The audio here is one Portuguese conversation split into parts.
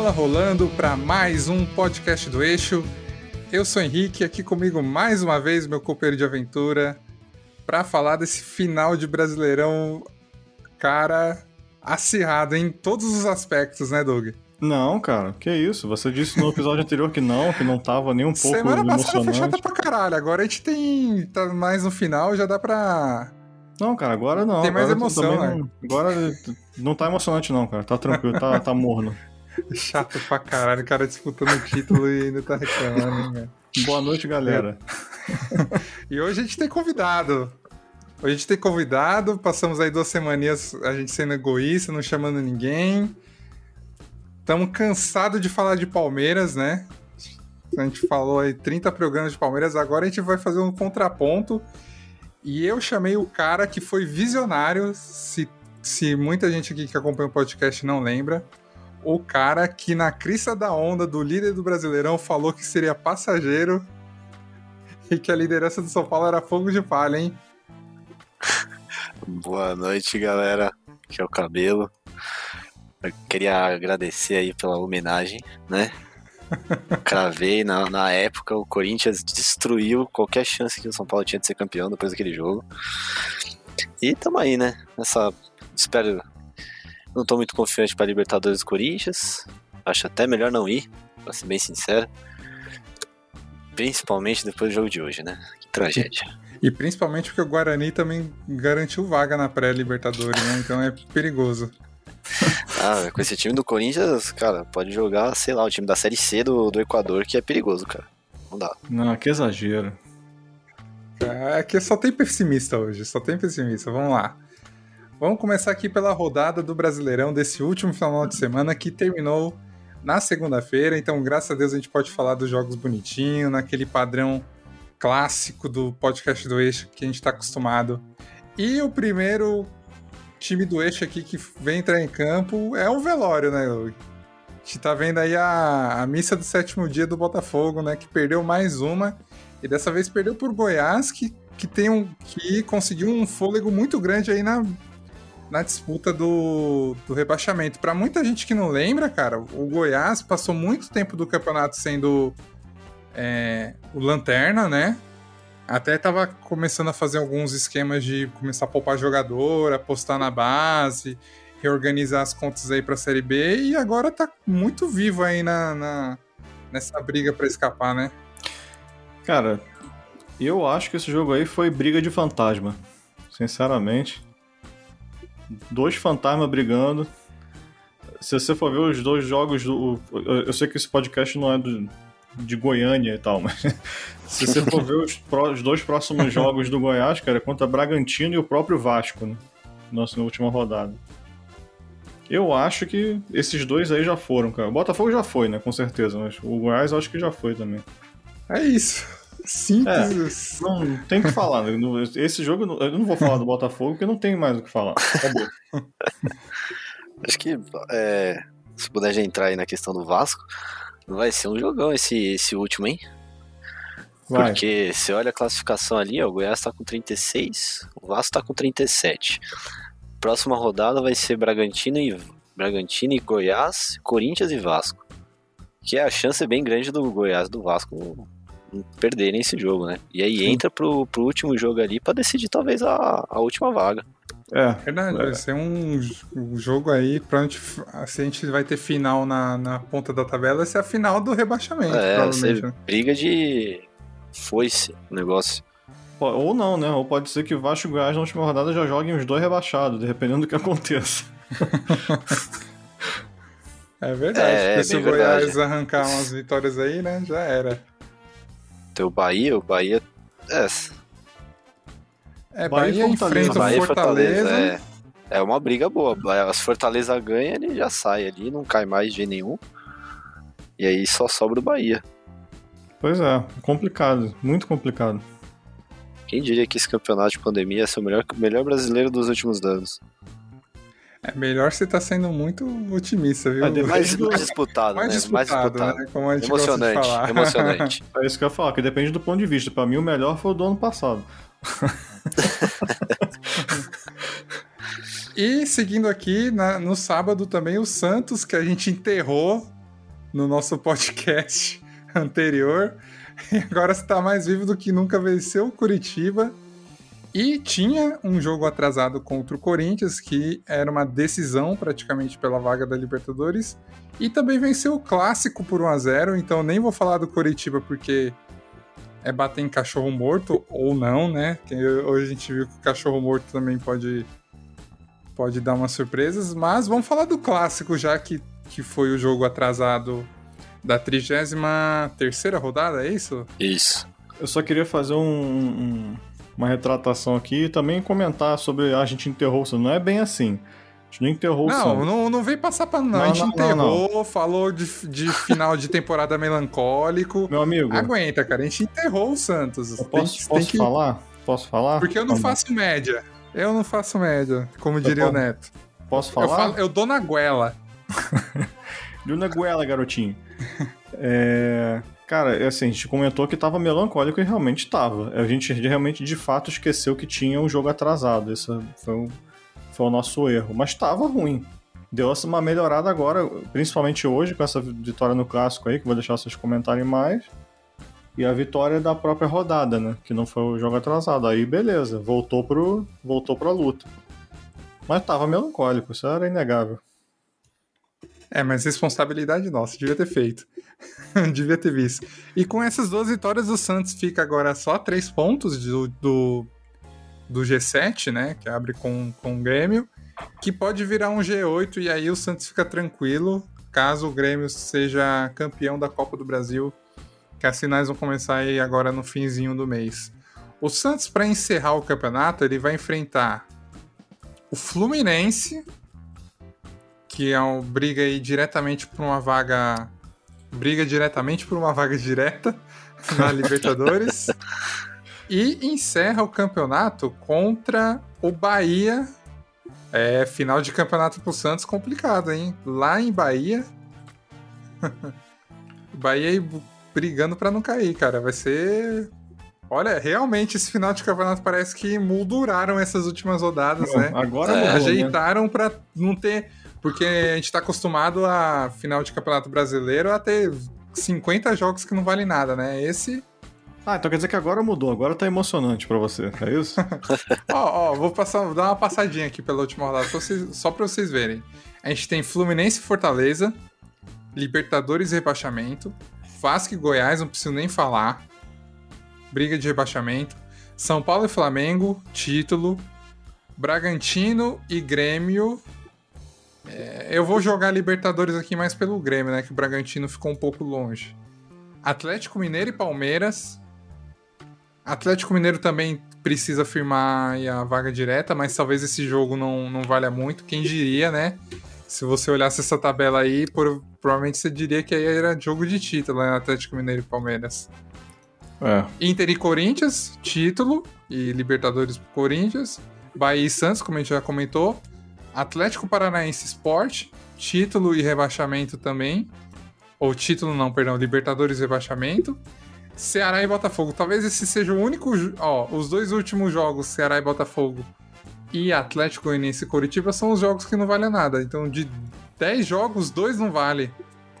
bola rolando para mais um podcast do Eixo. Eu sou Henrique, aqui comigo mais uma vez meu companheiro de aventura para falar desse final de Brasileirão, cara, acirrado em todos os aspectos, né, Doug? Não, cara, que isso? Você disse no episódio anterior que não, que não tava nem um pouco Semana passada chata pra caralho, agora a gente tem. tá mais no final, já dá pra. Não, cara, agora não. Tem mais agora emoção, né? não- Agora não tá emocionante não, cara. Tá tranquilo, tá, tá morno. Chato pra caralho, o cara disputando o título e ainda tá reclamando, hein. Boa noite, galera. E hoje a gente tem convidado. Hoje a gente tem convidado, passamos aí duas semaninhas a gente sendo egoísta, não chamando ninguém. Estamos cansados de falar de Palmeiras, né? A gente falou aí 30 programas de Palmeiras, agora a gente vai fazer um contraponto. E eu chamei o cara que foi visionário, se, se muita gente aqui que acompanha o podcast não lembra. O cara que na crista da onda do líder do Brasileirão falou que seria passageiro e que a liderança do São Paulo era fogo de palha, hein? Boa noite, galera. Aqui é o Cabelo. Eu queria agradecer aí pela homenagem, né? Cravei na, na época, o Corinthians destruiu qualquer chance que o São Paulo tinha de ser campeão depois daquele jogo. E tamo aí, né? Essa. Espero. Não tô muito confiante pra Libertadores do Corinthians. Acho até melhor não ir, pra ser bem sincero. Principalmente depois do jogo de hoje, né? Que tragédia. E principalmente porque o Guarani também garantiu vaga na pré-Libertadores, né? Então é perigoso. Ah, com esse time do Corinthians, cara, pode jogar, sei lá, o time da Série C do, do Equador, que é perigoso, cara. Não dá. Não, que exagero. Aqui só tem pessimista hoje, só tem pessimista. Vamos lá. Vamos começar aqui pela rodada do Brasileirão desse último final de semana que terminou na segunda-feira. Então, graças a Deus, a gente pode falar dos jogos bonitinho, naquele padrão clássico do podcast do Eixo que a gente está acostumado. E o primeiro time do Eixo aqui que vem entrar em campo é o Velório, né? A gente tá vendo aí a, a missa do sétimo dia do Botafogo, né? Que perdeu mais uma. E dessa vez perdeu por Goiás, que, que, tem um, que conseguiu um fôlego muito grande aí na, na disputa do, do rebaixamento. Para muita gente que não lembra, cara, o Goiás passou muito tempo do campeonato sendo é, o lanterna, né? Até tava começando a fazer alguns esquemas de começar a poupar jogador, apostar na base, reorganizar as contas aí pra Série B e agora tá muito vivo aí na, na- nessa briga para escapar, né? Cara, eu acho que esse jogo aí foi briga de fantasma. Sinceramente. Dois fantasmas brigando. Se você for ver os dois jogos do. Eu sei que esse podcast não é do- de Goiânia e tal, mas. Se você for ver os, pró- os dois próximos jogos do Goiás, cara, é contra Bragantino e o próprio Vasco, né? Nossa, na última rodada. Eu acho que esses dois aí já foram, cara. O Botafogo já foi, né? Com certeza, mas o Goiás eu acho que já foi também. É isso. Simples. Não tem o que falar. né? Esse jogo, eu não- vou falar do Botafogo porque não tem mais o que falar. Acabou. Acho que, é, se puder já entrar aí na questão do Vasco, vai ser um jogão esse, esse último, hein? Vai. Porque você olha a classificação ali, ó, o Goiás tá com 36, o Vasco tá com 37. Próxima rodada vai ser Bragantino e, Bragantino e Goiás, Corinthians e Vasco. Que é a chance bem grande do Goiás e do Vasco perderem esse jogo, né? E aí Sim. entra pro, pro último jogo ali pra decidir talvez a, a última vaga. É, Verdade, vai ser um, um jogo aí pra onde se a gente vai ter final na, na ponta da tabela, vai ser a final do rebaixamento, É, provavelmente. né? briga de foice o negócio. ou não, né? Ou pode ser que Vasco e Goiás na última rodada já joguem os dois rebaixados, dependendo do que aconteça. É verdade, É, porque é se o Goiás verdade. arrancar umas vitórias aí, né, já era. Tem o Bahia, o Bahia. É, É, Bahia e Bahia, Fortaleza. enfrenta Bahia o e Fortaleza. é, é uma briga boa. Se Fortaleza ganha, ele já sai ali, não cai mais de nenhum. E aí só sobra o Bahia. Pois é, complicado, muito complicado. Quem diria que esse campeonato de pandemia ia ser o melhor, melhor brasileiro dos últimos anos? É melhor você tá sendo muito otimista, viu? É, Mais, mais disputado, mais né? disputado, mais disputado. né? Como a gente gosta de Emocionante, falar. emocionante. É isso que eu ia falar, que depende do ponto de vista. Pra mim, o melhor foi o do ano passado. E seguindo aqui, na- no sábado também, o Santos, que a gente enterrou no nosso podcast anterior. E agora está mais vivo do que nunca venceu o Curitiba. E tinha um jogo atrasado contra o Corinthians, que era uma decisão praticamente pela vaga da Libertadores. E também venceu o clássico por 1 a 0 então nem vou falar do Curitiba porque é bater em cachorro morto, ou não, né? Que hoje a gente viu que o cachorro morto também pode, pode dar umas surpresas. Mas vamos falar do clássico, já que, que foi o jogo atrasado da 33 rodada, é isso? Isso. Eu só queria fazer um, um, uma retratação aqui e também comentar sobre a gente enterrou, não é bem assim. A gente não enterrou não, o Santos. Não, não veio passar pano, não. Não, a gente não, enterrou, não, falou de, de final de temporada melancólico. Meu amigo. Aguenta, cara. A gente enterrou o Santos. Eu posso, tem, posso tem que... falar? Posso falar? Porque eu não faço média. Eu não faço média, como diria posso, o Neto. Posso falar? Eu, falo, eu dou na goela. Deu na goela, garotinho. é... Cara, é assim, a gente comentou que tava melancólico e realmente tava. A gente realmente, de fato, esqueceu que tinha um jogo atrasado. Esse foi o, foi o nosso erro. Mas tava ruim deu uma melhorada agora, principalmente hoje, com essa vitória no clássico aí, que vou deixar vocês comentarem mais. E a vitória da própria rodada, né? Que não foi o jogo atrasado. Aí beleza, voltou pro. voltou pra luta. Mas tava melancólico, isso era inegável. É, mas responsabilidade nossa, devia ter feito. devia ter visto. E com essas duas vitórias, o Santos fica agora só três pontos do, do, do G7, né? Que abre com, com o Grêmio que pode virar um G8 e aí o Santos fica tranquilo caso o Grêmio seja campeão da Copa do Brasil, que as finais vão começar aí agora no finzinho do mês. O Santos, para encerrar o campeonato, ele vai enfrentar o Fluminense, que é um briga aí diretamente por uma vaga. Briga diretamente por uma vaga direta na Libertadores. e encerra o campeonato contra o Bahia é, final de campeonato pro Santos complicado, hein? Lá em Bahia. Bahia aí brigando para não cair, cara. Vai ser. Olha, realmente esse final de campeonato parece que molduraram essas últimas rodadas, né? Agora é, mudou, ajeitaram né? para não ter. Porque a gente tá acostumado a final de campeonato brasileiro a ter 50 jogos que não valem nada, né? Esse ah, então quer dizer que agora mudou, agora tá emocionante pra você, é isso? Ó, ó, vou passar, vou dar uma passadinha aqui pela última rodada, pra vocês, só pra vocês verem. A gente tem Fluminense e Fortaleza, Libertadores e rebaixamento, Vasco e Goiás, não preciso nem falar, briga de rebaixamento, São Paulo e Flamengo, título, Bragantino e Grêmio. É, eu vou jogar Libertadores aqui mais pelo Grêmio, né? Que o Bragantino ficou um pouco longe. Atlético Mineiro e Palmeiras, Atlético Mineiro também precisa firmar a vaga direta, mas talvez esse jogo não, não valha muito. Quem diria, né? Se você olhasse essa tabela aí, por, provavelmente você diria que aí era jogo de título, né? Atlético Mineiro e Palmeiras. É. Inter e Corinthians, título e Libertadores pro Corinthians. Bahia e Santos, como a gente já comentou. Atlético Paranaense Sport, título e rebaixamento também. Ou título não, perdão, Libertadores e rebaixamento. Ceará e Botafogo. Talvez esse seja o único. Ó, os dois últimos jogos, Ceará e Botafogo e Atlético Goianiense e Curitiba, são os jogos que não valem nada. Então, de 10 jogos, dois não vale.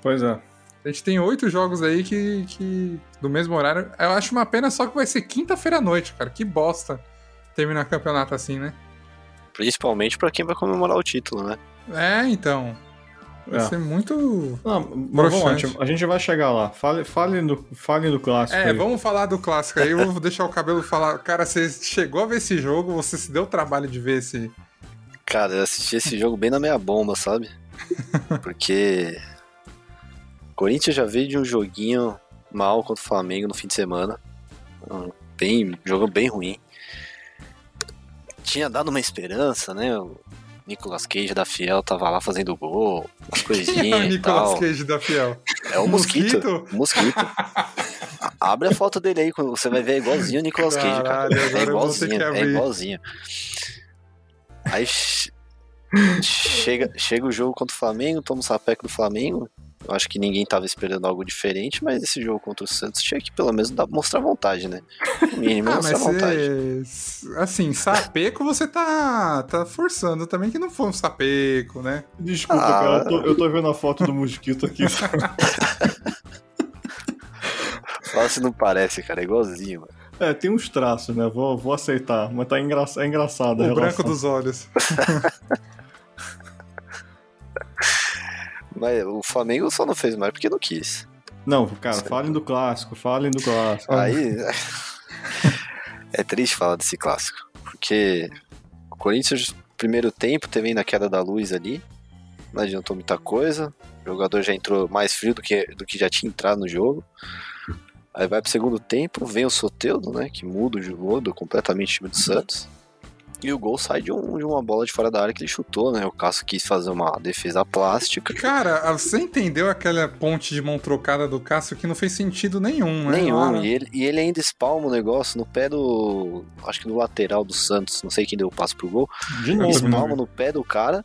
Pois é. A gente tem oito jogos aí que, que. do mesmo horário. Eu acho uma pena só que vai ser quinta-feira à noite, cara. Que bosta terminar campeonato assim, né? Principalmente para quem vai comemorar o título, né? É, então. Vai é. ser muito. Não, vamos a gente vai chegar lá. Fale, fale, do, fale do clássico. É, aí. vamos falar do clássico aí. Eu vou deixar o cabelo falar. Cara, você chegou a ver esse jogo, você se deu o trabalho de ver esse. Cara, eu assisti esse jogo bem na minha bomba, sabe? Porque. Corinthians já veio de um joguinho mal contra o Flamengo no fim de semana. Bem, jogo bem ruim. Tinha dado uma esperança, né? Nicolas Cage da Fiel tava lá fazendo gol, coisinha é o Nicolas Cage da Fiel? É o Mosquito. Mosquito. Abre a foto dele aí, você vai ver igualzinho o Nicolas Cage, cara. É igualzinho, é igualzinho. Aí chega, chega o jogo contra o Flamengo, toma o sapeco do Flamengo. Eu acho que ninguém tava esperando algo diferente, mas esse jogo contra o Santos tinha que pelo menos dar, mostrar vontade, né? No mínimo, Ah, mostrar mas vontade. cê, assim, sapeco você tá, tá forçando também que não foi um sapeco, né? Desculpa, Ah. cara, eu tô, eu tô vendo a foto do mosquito aqui. Fala se não parece, cara, é igualzinho, mano. É, tem uns traços, né? Vou, vou aceitar, mas tá engra... é engraçado a O branco dos olhos. Mas o Flamengo só não fez mais porque não quis. Não, cara, falem do clássico, falem do clássico. Aí. é triste falar desse clássico. Porque o Corinthians, primeiro tempo, teve ainda a queda da luz ali. Não adiantou muita coisa. O jogador já entrou mais frio do que, do que já tinha entrado no jogo. Aí vai pro segundo tempo, vem o Soteudo, né? Que muda o jogo completamente o time do Santos. E o gol sai de, um, de uma bola de fora da área que ele chutou, né? O Cássio quis fazer uma defesa plástica. Cara, você entendeu aquela ponte de mão trocada do Cássio que não fez sentido nenhum, né? Nenhum, e ele, e ele ainda espalma o negócio no pé do. Acho que no lateral do Santos, não sei quem deu o passo pro gol. De Ele novo, espalma né? no pé do cara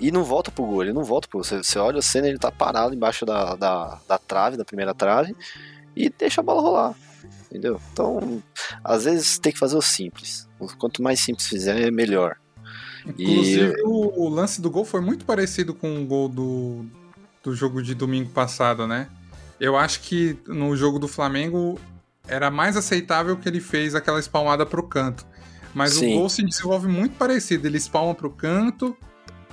e não volta pro gol. Ele não volta pro gol. Você, você olha a cena, ele tá parado embaixo da, da, da trave, da primeira trave, e deixa a bola rolar. Entendeu? Então, às vezes tem que fazer o simples. Quanto mais simples fizer, melhor. Inclusive, o, o lance do gol foi muito parecido com o gol do, do jogo de domingo passado, né? Eu acho que no jogo do Flamengo era mais aceitável que ele fez aquela espalmada pro canto. Mas Sim. o gol se desenvolve muito parecido. Ele espalma pro canto,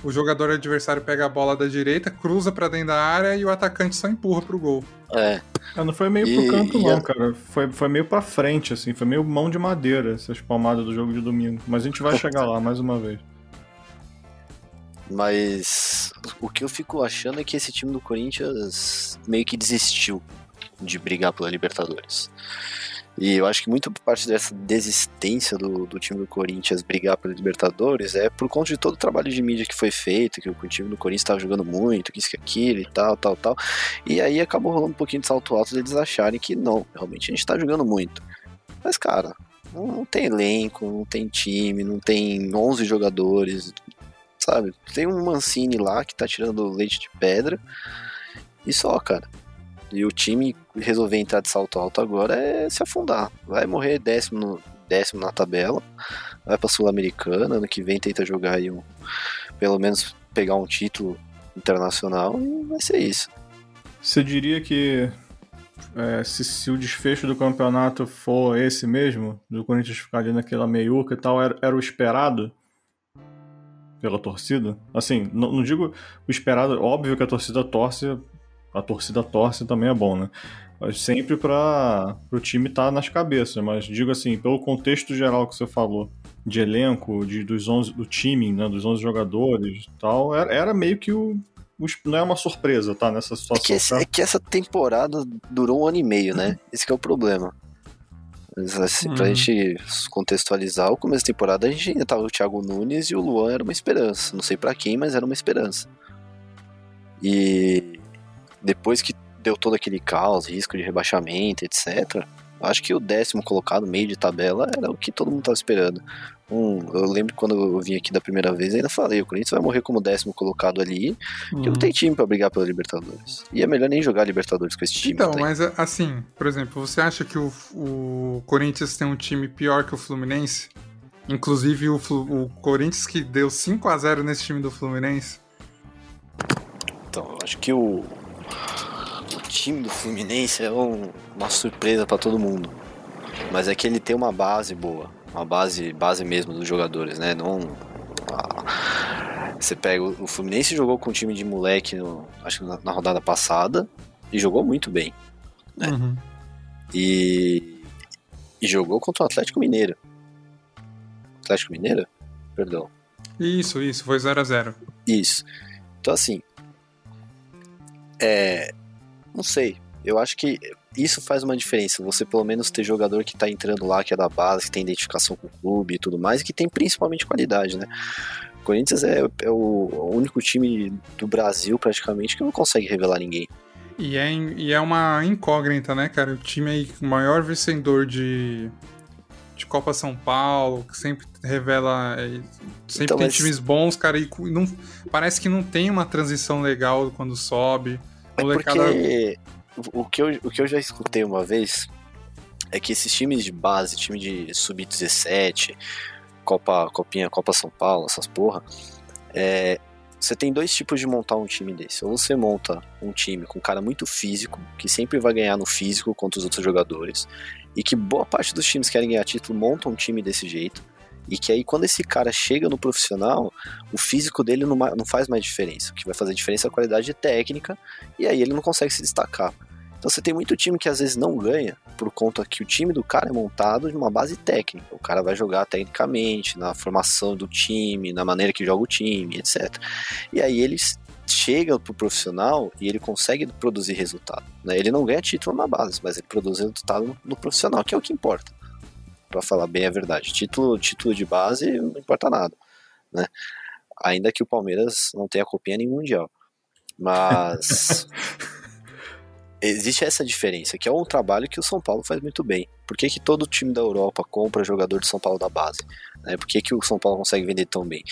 o jogador adversário pega a bola da direita, cruza pra dentro da área e o atacante só empurra pro gol. É, Ah, não foi meio E- pro canto, não, a- cara. Foi, foi meio pra frente, assim. Foi meio mão de madeira, essas palmadas do jogo de domingo. Mas a gente vai chegar lá mais uma vez. Mas o que eu fico achando é que esse time do Corinthians meio que desistiu de brigar pela Libertadores. E eu acho que muita parte dessa desistência do, do time do Corinthians brigar pela Libertadores é por conta de todo o trabalho de mídia que foi feito, que o, o time do Corinthians estava jogando muito, que isso, que aquilo e tal, tal, tal. E aí acabou rolando um pouquinho de salto alto deles acharem que não, realmente a gente está jogando muito. Mas, cara, não, não tem elenco, não tem time, não tem 11 jogadores, sabe? Tem um Mancini lá que tá tirando leite de pedra e só, cara. E o time resolver entrar de salto alto agora é se afundar. Vai morrer décimo, no- décimo na tabela, vai pra Sul-Americana, ano que vem tenta jogar aí um. Pelo menos pegar um título internacional e vai ser isso. Você diria que é, se, se o desfecho do campeonato for esse mesmo, do Corinthians ficar ali naquela meiuca e tal, era, era o esperado pela torcida? Assim, não, não digo o esperado, óbvio que a torcida torce, a torcida torce também é bom, né? Mas sempre para o time estar nas cabeças, mas digo assim, pelo contexto geral que você falou, de elenco, de, dos 11, do time, né, dos 11 jogadores e tal, era, era meio que o, o- Não é uma surpresa, tá? Nessa É situação. que, esse- tá? é que essa temporada durou um ano e meio, né? Esse que é o problema. Mas, assim, Pra Uhum. gente contextualizar, o começo da temporada a gente ainda tava o Thiago Nunes e o Luan era uma esperança. Não sei pra quem, mas era uma esperança. E depois que deu todo aquele caos, risco de rebaixamento, etc., acho que o décimo colocado, meio de tabela, era o que todo mundo tava esperando. Um, eu lembro que quando eu vim aqui da primeira vez, ainda falei, o Corinthians vai morrer como décimo colocado ali, porque não tem time pra brigar pela Libertadores. E é melhor nem jogar Libertadores com esse time. Então, tá? mas assim, por exemplo, você acha que o, o Corinthians tem um time pior que o Fluminense? Inclusive o, o Corinthians que deu 5 a 0 nesse time do Fluminense? Então, eu acho que o, o time do Fluminense é um- uma surpresa pra todo mundo. Mas é que ele tem uma base boa. Uma base, base mesmo dos jogadores, né? Não. você pega. O Fluminense jogou com um time de moleque, no- acho que na, na rodada passada, e jogou muito bem. É. Uhum. E, e jogou contra o Atlético Mineiro. Atlético Mineiro? Perdão. Isso, isso, foi 0 a 0 Isso. Então, assim. É. Não sei. Eu acho que isso faz uma diferença. Você, pelo menos, ter jogador que tá entrando lá, que é da base, que tem identificação com o clube e tudo mais, e que tem principalmente qualidade, né? O Corinthians é, é o único time do Brasil, praticamente, que não consegue revelar ninguém. E é, e é uma incógnita, né, cara? O time aí, o maior vencedor de, de Copa São Paulo, que sempre revela. é, sempre Então, tem mas- times bons, cara, e não, parece que não tem uma transição legal quando sobe. É porque o que, eu, o que eu já escutei uma vez é que esses times de base, time de sub-17, Copa, Copinha, Copa São Paulo, essas porra, é, você tem dois tipos de montar um time desse. Ou você monta um time com um cara muito físico, que sempre vai ganhar no físico contra os outros jogadores, e que boa parte dos times que querem ganhar título montam um time desse jeito. E que aí, quando esse cara chega no profissional, o físico dele não, não faz mais diferença. O que vai fazer diferença é a qualidade técnica, e aí ele não consegue se destacar. Então você tem muito time que às vezes não ganha por conta que o time do cara é montado de uma base técnica. O cara vai jogar tecnicamente, na formação do time, na maneira que joga o time, etc. E aí eles chega pro profissional e ele consegue produzir resultado. Né? Ele não ganha título na base, mas ele produz resultado no, profissional, que é o que importa. Para falar bem a verdade. Título, título de base não importa nada. Né? Ainda que o Palmeiras não tenha copinha nem mundial. Mas existe essa diferença, que é um trabalho que o São Paulo faz muito bem. Por que, que todo time da Europa compra jogador de São Paulo da base? Né? Por que, que o São Paulo consegue vender tão bem?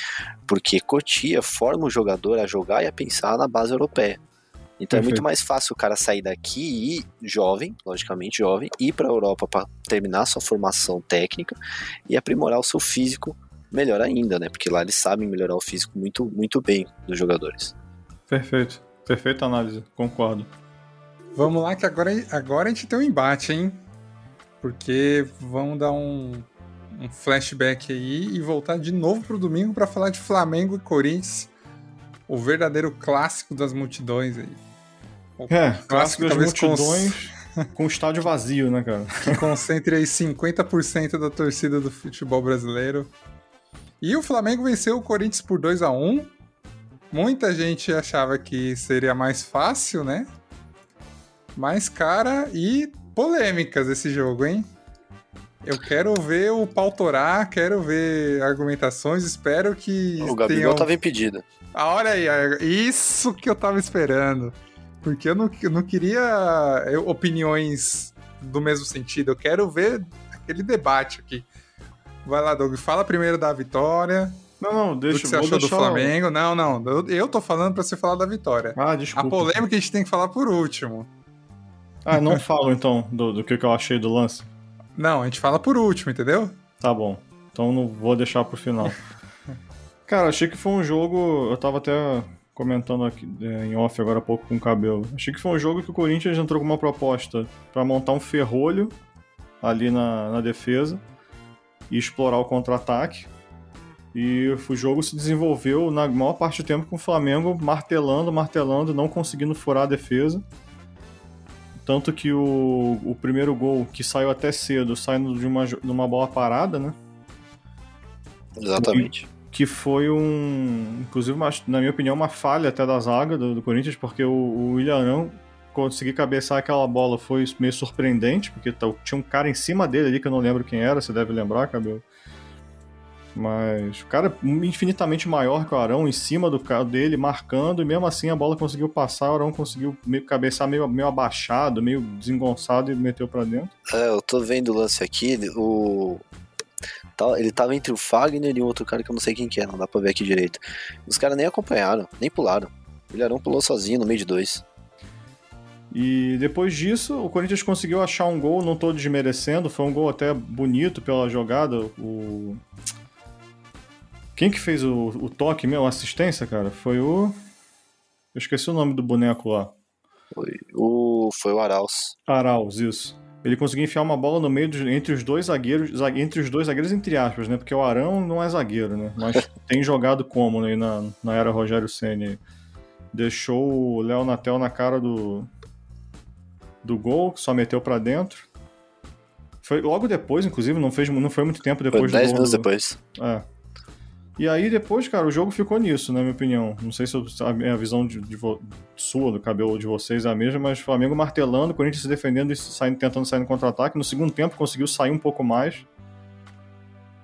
Porque Cotia forma o jogador a jogar e a pensar na base europeia. Então é muito mais fácil o cara sair daqui e ir jovem, logicamente jovem, ir para a Europa para terminar sua formação técnica e aprimorar o seu físico melhor ainda, né? Porque lá eles sabem melhorar o físico muito, muito bem dos jogadores. Perfeito. Perfeita análise, concordo. Vamos lá, que agora, agora a gente tem um embate, hein? Porque vamos dar um, um flashback aí e voltar de novo pro domingo para falar de Flamengo e Corinthians, o verdadeiro clássico das multidões aí. O é, clássico das multidões cons... com estádio vazio, né, cara? Que concentre aí 50% da torcida do futebol brasileiro. E o Flamengo venceu o Corinthians por 2 a 1 Muita gente achava que seria mais fácil, né? Mais cara e polêmicas esse jogo, hein? Eu quero ver o pau torar, quero ver argumentações, espero que. O Gabigol tenham... tava impedido. Ah, olha aí, isso que eu tava esperando. Porque eu não, eu não queria opiniões do mesmo sentido, eu quero ver aquele debate aqui. Vai lá, Doug, fala primeiro da vitória. Não, não, deixa eu. O que você achou do Flamengo? Não, não, eu, eu tô falando pra você falar da vitória. Ah, desculpa. A polêmica a gente tem que falar por último. Ah, não falo então do, do que eu achei do lance. Não, a gente fala por último, entendeu? Tá bom. Então não vou deixar pro final. Cara, achei que foi um jogo. Eu tava até comentando aqui é, em off agora há pouco com o cabelo. Achei que foi um jogo que o Corinthians entrou com uma proposta para montar um ferrolho ali na, na defesa e explorar o contra-ataque. E o jogo se desenvolveu na maior parte do tempo com o Flamengo martelando, martelando, não conseguindo furar a defesa. Tanto que o, o primeiro gol, que saiu até cedo, saindo de uma, de uma bola parada, né? Exatamente. que foi um. Inclusive, uma, na minha opinião, uma falha até da zaga do, do Corinthians, porque o, o Ilharão conseguir cabeçar aquela bola foi meio surpreendente, porque tinha um cara em cima dele ali que eu não lembro quem era, você deve lembrar, Cabelo. Mas o cara infinitamente maior que o Arão, em cima do carro dele, marcando, e mesmo assim a bola conseguiu passar, o Arão conseguiu meio cabeçar meio, meio abaixado, meio desengonçado e meteu para dentro. É, eu tô vendo o lance aqui, o. Tá, ele tava entre o Fagner e um outro cara que eu não sei quem que é, não dá pra ver aqui direito. Os caras nem acompanharam, nem pularam. O Ilharão pulou sozinho no meio de dois. E depois disso, o Corinthians conseguiu achar um gol, não tô desmerecendo, foi um gol até bonito pela jogada. O quem que fez o, o toque meu, a assistência, cara? Foi o. Eu esqueci o nome do boneco lá. Foi o. Foi o Arauz. Arauz, isso. Ele conseguiu enfiar uma bola no meio de, entre os dois zagueiros, entre os dois zagueiros, entre aspas, né? Porque o Arão não é zagueiro, né? Mas tem jogado como né? na, na era Rogério Senna. Deixou o Léo Natel na cara do, do gol, que só meteu para dentro. Foi logo depois, inclusive, não, fez, não foi muito tempo depois foi 10 minutos do... depois. É. E aí depois, cara, o jogo ficou nisso, na minha opinião. Não sei se a minha visão de, de sua, do cabelo de vocês é a mesma, mas Flamengo martelando, Corinthians se defendendo e saindo, tentando sair no contra-ataque. No segundo tempo conseguiu sair um pouco mais.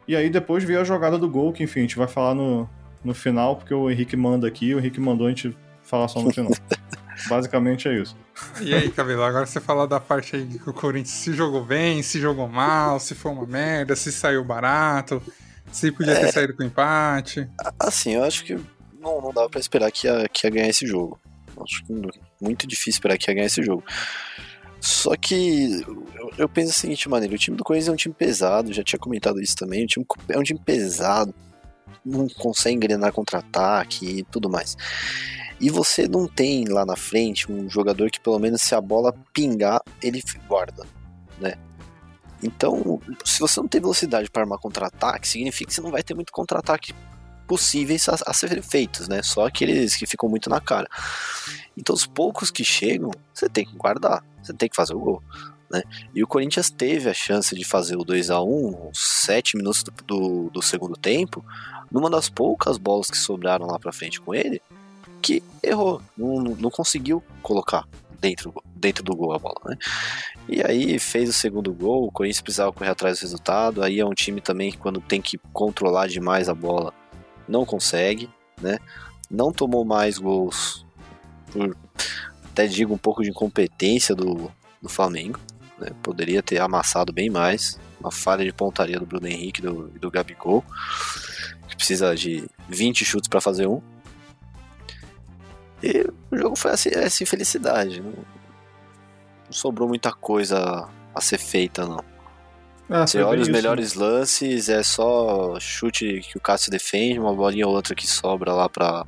E aí depois veio a jogada do gol, que enfim, a gente vai falar no, no final, porque o Henrique manda aqui, o Henrique mandou a gente falar só no final. Basicamente é isso. E aí, Cabelo, agora você falar da parte aí que o Corinthians se jogou bem, se jogou mal, se foi uma merda, se saiu barato. Se podia ter é, saído com empate. Assim, eu acho que não, não dava pra esperar que ia, que ia ganhar esse jogo. Acho muito difícil esperar que ia ganhar esse jogo. Só que eu penso da seguinte maneira: o time do Corinthians é um time pesado, já tinha comentado isso também. O time é um time pesado, não consegue engrenar contra-ataque e tudo mais. E você não tem lá na frente um jogador que, pelo menos, se a bola pingar, ele guarda, né? Então, se você não tem velocidade para armar contra-ataque, significa que você não vai ter muito contra-ataque possíveis a, a serem feitos, né? Só aqueles que ficam muito na cara. Então, os poucos que chegam, você tem que guardar, você tem que fazer o gol. Né? E o Corinthians teve a chance de fazer o 2 a 1 uns 7 minutos do, do, do, segundo tempo, numa das poucas bolas que sobraram lá pra frente com ele, que errou, não, não conseguiu colocar dentro, dentro do gol a bola, né? E aí fez o segundo gol, o Corinthians precisava correr atrás do resultado, aí é um time também que quando tem que controlar demais a bola, não consegue, né? Não tomou mais gols por, até digo, um pouco de incompetência do, do Flamengo, né? Poderia ter amassado bem mais, uma falha de pontaria do Bruno Henrique e do, do Gabigol, que precisa de 20 chutes para fazer um. E o jogo foi assim, essa infelicidade. Não, não sobrou muita coisa a ser feita, não. Ah, Você olha os isso, melhores né? lances, é só chute que o Cássio defende, uma bolinha ou outra que sobra lá pra,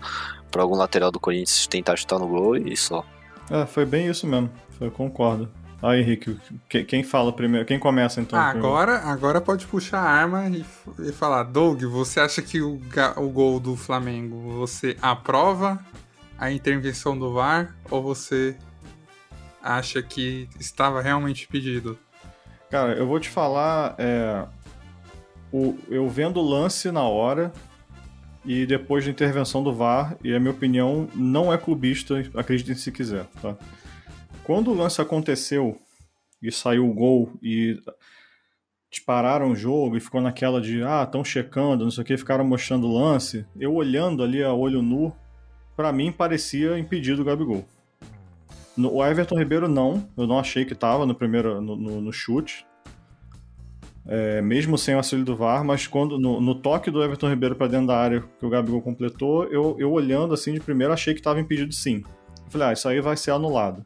pra algum lateral do Corinthians tentar chutar no gol e só. É, foi bem isso mesmo, eu concordo. Ah, Henrique, quem fala primeiro? Quem começa então? Ah, agora, agora pode puxar a arma e, e falar: Doug, você acha que o, o gol do Flamengo você aprova a intervenção do VAR ou você acha que estava realmente pedido? Cara, eu vou te falar, é, o, eu vendo o lance na hora e depois da intervenção do VAR, e a minha opinião não é clubista, acreditem se quiser, tá? Quando o lance aconteceu e saiu o gol e pararam o jogo e ficou naquela de ah, estão checando, não sei o que, ficaram mostrando o lance, eu olhando ali a olho nu, para mim parecia impedido o Gabigol. No, o Everton Ribeiro não, eu não achei que estava no primeiro no, no, no chute. É, mesmo sem o auxílio do VAR, mas quando no, no toque do Everton Ribeiro para dentro da área que o Gabigol completou, eu, eu olhando assim de primeiro achei que estava impedido sim. Eu falei, ah, isso aí vai ser anulado.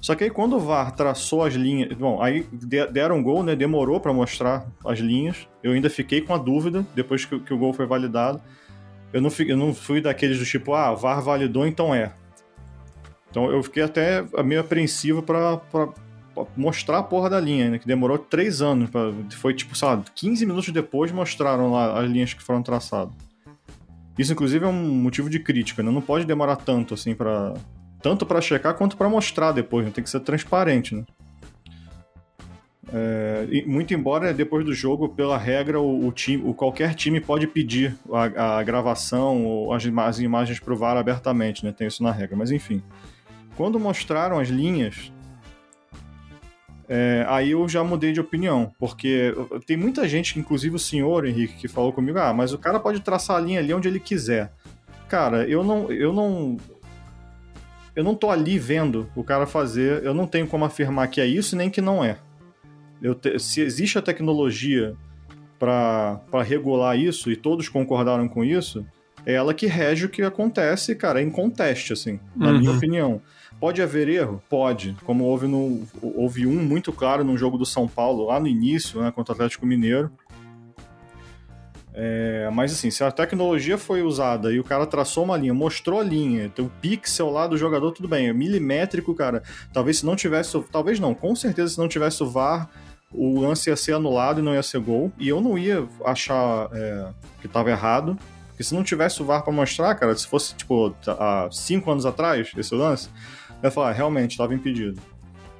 Só que aí quando o VAR traçou as linhas, bom, aí deram gol, né? Demorou para mostrar as linhas. Eu ainda fiquei com a dúvida depois que, que o gol foi validado. Eu não, fui, eu não fui daqueles do tipo, ah, VAR validou, então é. Então eu fiquei até meio apreensivo para mostrar a porra da linha, né? Que demorou três anos. Pra, foi tipo, sabe, 15 minutos depois mostraram lá as linhas que foram traçadas. Isso, inclusive, é um motivo de crítica, né? Não pode demorar tanto, assim, para Tanto para checar quanto para mostrar depois, né? Tem que ser transparente, né? É, muito embora depois do jogo, pela regra, o, o time, o, qualquer time pode pedir a, a gravação ou as, as imagens para o VAR abertamente, né? Tem isso na regra, mas enfim. Quando mostraram as linhas, é, aí eu já mudei de opinião, porque tem muita gente, inclusive o senhor Henrique, que falou comigo: ah, mas o cara pode traçar a linha ali onde ele quiser. Cara, eu não, eu não, eu não tô ali vendo o cara fazer, eu não tenho como afirmar que é isso nem que não é. Te, se existe a tecnologia para regular isso e todos concordaram com isso, é ela que rege o que acontece, cara, é conteste, assim, na uhum. minha opinião. Pode haver erro? Pode. Como houve, no, houve um muito claro no jogo do São Paulo, lá no início, né, contra o Atlético Mineiro. É, mas assim, se a tecnologia foi usada e o cara traçou uma linha, mostrou a linha, tem o pixel lá do jogador, tudo bem, é milimétrico, cara. Talvez se não tivesse, talvez não, com certeza se não tivesse o VAR, o lance ia ser anulado e não ia ser gol. E eu não ia achar é, que estava errado, porque se não tivesse o VAR para mostrar, cara, se fosse tipo há cinco anos atrás esse lance, eu ia falar, realmente estava impedido.